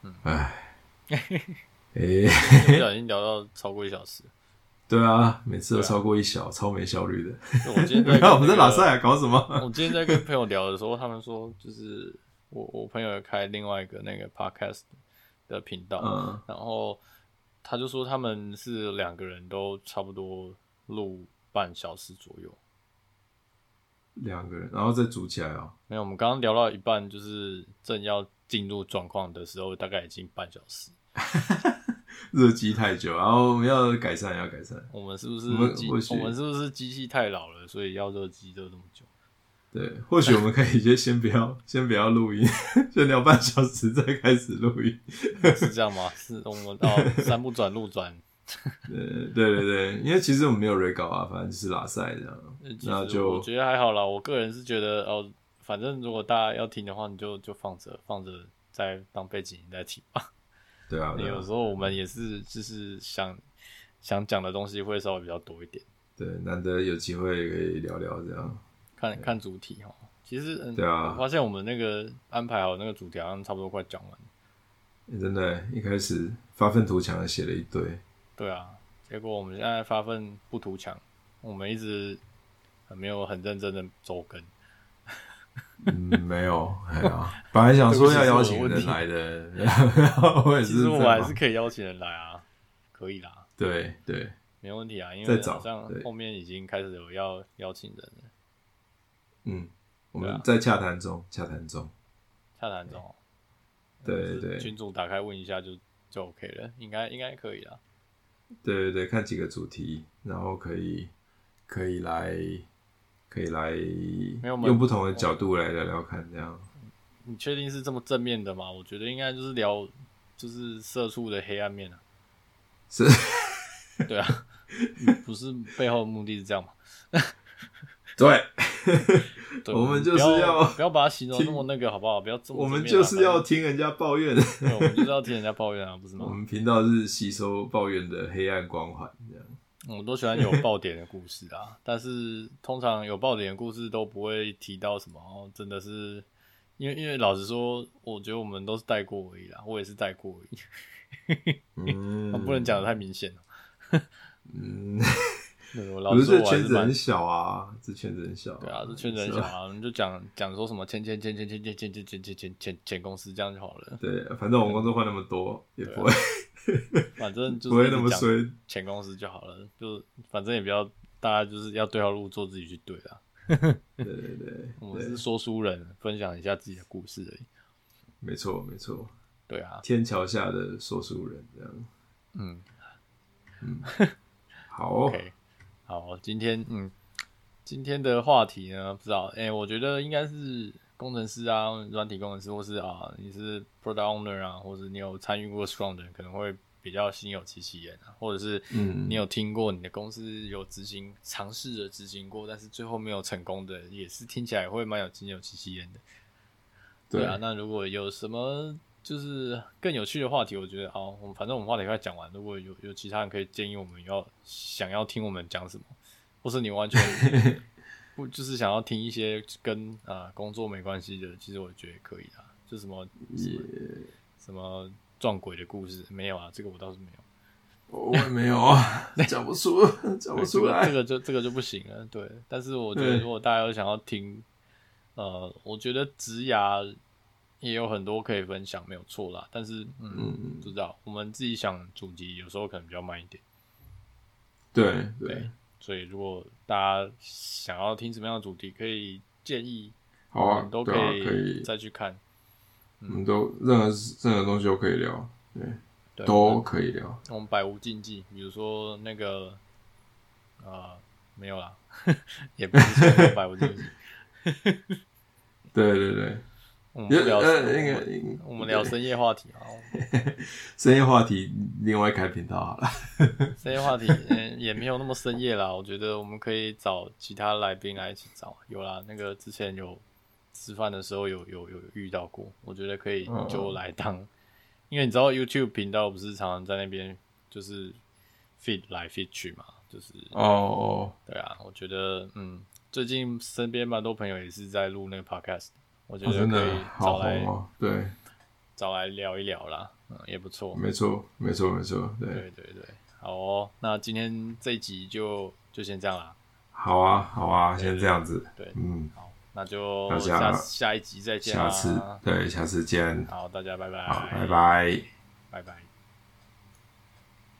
嗯，哎，哎，不小心聊到超过一小时。对啊，每次都超过一小，超没效率的。我今天在 我们在拉赛搞什么？我今天在跟朋友聊的时候，他们说就是我我朋友开另外一个那个 podcast 的频道，嗯，然后他就说他们是两个人都差不多。录半小时左右，两个人，然后再组起来哦？没有，我们刚刚聊到一半，就是正要进入状况的时候，大概已经半小时。热机太久，然后我们要改善，要改善。我们是不是机？我们是不是机器太老了，所以要热机热这么久？对，或许我们可以先先不要，先不要录音，先聊半小时再开始录音，是这样吗？是我们哦，山不转路转。对对对对，因为其实我们没有 re 稿啊，反正就是拉赛这样。那就我觉得还好啦，我个人是觉得哦，反正如果大家要听的话，你就就放着放着，再当背景音再听吧。对啊，有时候我们也是就是想想讲的东西会稍微比较多一点。对，难得有机会可以聊聊这样，看看主题哈。其实嗯，对啊，我发现我们那个安排好那个主题好像差不多快讲完了。欸，真的，一开始发愤图强的写了一堆。对啊，结果我们现在发奋不图强，我们一直很没有很认真的周更。嗯，没有，哎呀，本来想说要邀请人来的 我也是。其实我们还是可以邀请人来啊，可以啦。对对，没问题啊，因为好像后面已经开始有要邀请人了。嗯，我们在洽谈中，洽谈中，洽谈中。对对，群主打开问一下就就 OK 了，应该应该可以啦。对对对，看几个主题，然后可以可以来可以来用不同的角度来聊聊看，这样。你确定是这么正面的吗？我觉得应该就是聊就是社畜的黑暗面啊。是，对啊，不是背后的目的是这样吗？对。对我们就是要不要把它形容那么那个好不好？不要这么、啊。我们就是要听人家抱怨。对，我们就是要听人家抱怨啊，不是吗？我们频道是吸收抱怨的黑暗光环，这样。我们都喜欢有爆点的故事啊，但是通常有爆点的故事都不会提到什么哦，真的是因为因为老实说，我觉得我们都是带过而已啦，我也是带过而已。嗯，不能讲的太明显了。嗯。不是这圈子很小啊，这圈子很小。对啊，这圈子很小啊，你就讲讲说什么签签签签签签签签签签签签签公司这样就好了。对，反正我们工作换那么多，也不会，反正就不会那么衰。签公司就好了，就反正也不要大家就是要对号入座，自己去对啊。对对对，我们是说书人，分享一下自己的故事而已。没错没错，对啊，天桥下的说书人这样。嗯嗯，好。好，今天嗯，今天的话题呢，不知道，哎、欸，我觉得应该是工程师啊，软体工程师，或是啊，你是 product owner 啊，或者你有参与过 Scrum 的人，可能会比较心有戚戚焉啊，或者是嗯，你有听过你的公司有执行尝试着执行过，但是最后没有成功的，也是听起来会蛮有心有戚戚焉的。对啊，那如果有什么就是更有趣的话题，我觉得好，我们反正我们话题快讲完，如果有有其他人可以建议我们要想要听我们讲什么，或是你完全 不就是想要听一些跟啊、呃、工作没关系的，其实我觉得可以啊，就什么什么，什么撞鬼的故事没有啊？这个我倒是没有，我也没有啊，讲不出，讲不出来，这个、这个就这个就不行了。对，但是我觉得如果大家有想要听，呃，我觉得职涯。也有很多可以分享，没有错啦。但是，嗯，嗯不知道我们自己想主题有时候可能比较慢一点。对对，对，所以如果大家想要听什么样的主题，可以建议，好啊，都可以，可以再去看。我们都任何任何东西都可以聊，对，对都可以聊。我们百无禁忌，比如说那个啊、呃，没有啦，也不是说百无禁忌。对 对对。我们聊呃那个，我们聊深夜话题啊，深夜话题另外开频道好了。深夜话题嗯也没有那么深夜啦，我觉得我们可以找其他来宾来一起找，有啦，那个之前有吃饭的时候有有有遇到过，我觉得可以就来当，嗯、因为你知道 YouTube 频道不是常常在那边就是 feed 来 feed 去嘛，就是哦哦，对啊，我觉得嗯，最近身边蛮多朋友也是在录那个 podcast。我觉得真的好红、哦、对，找来聊一聊啦，嗯，也不错。没错，没错，没错，对，对，对，对，好哦。那今天这一集就就先这样啦。好啊，好啊，先这样子。对，嗯，好，那就下下一集再见。下次，对，下次见。好，大家拜拜。好，拜拜，拜拜。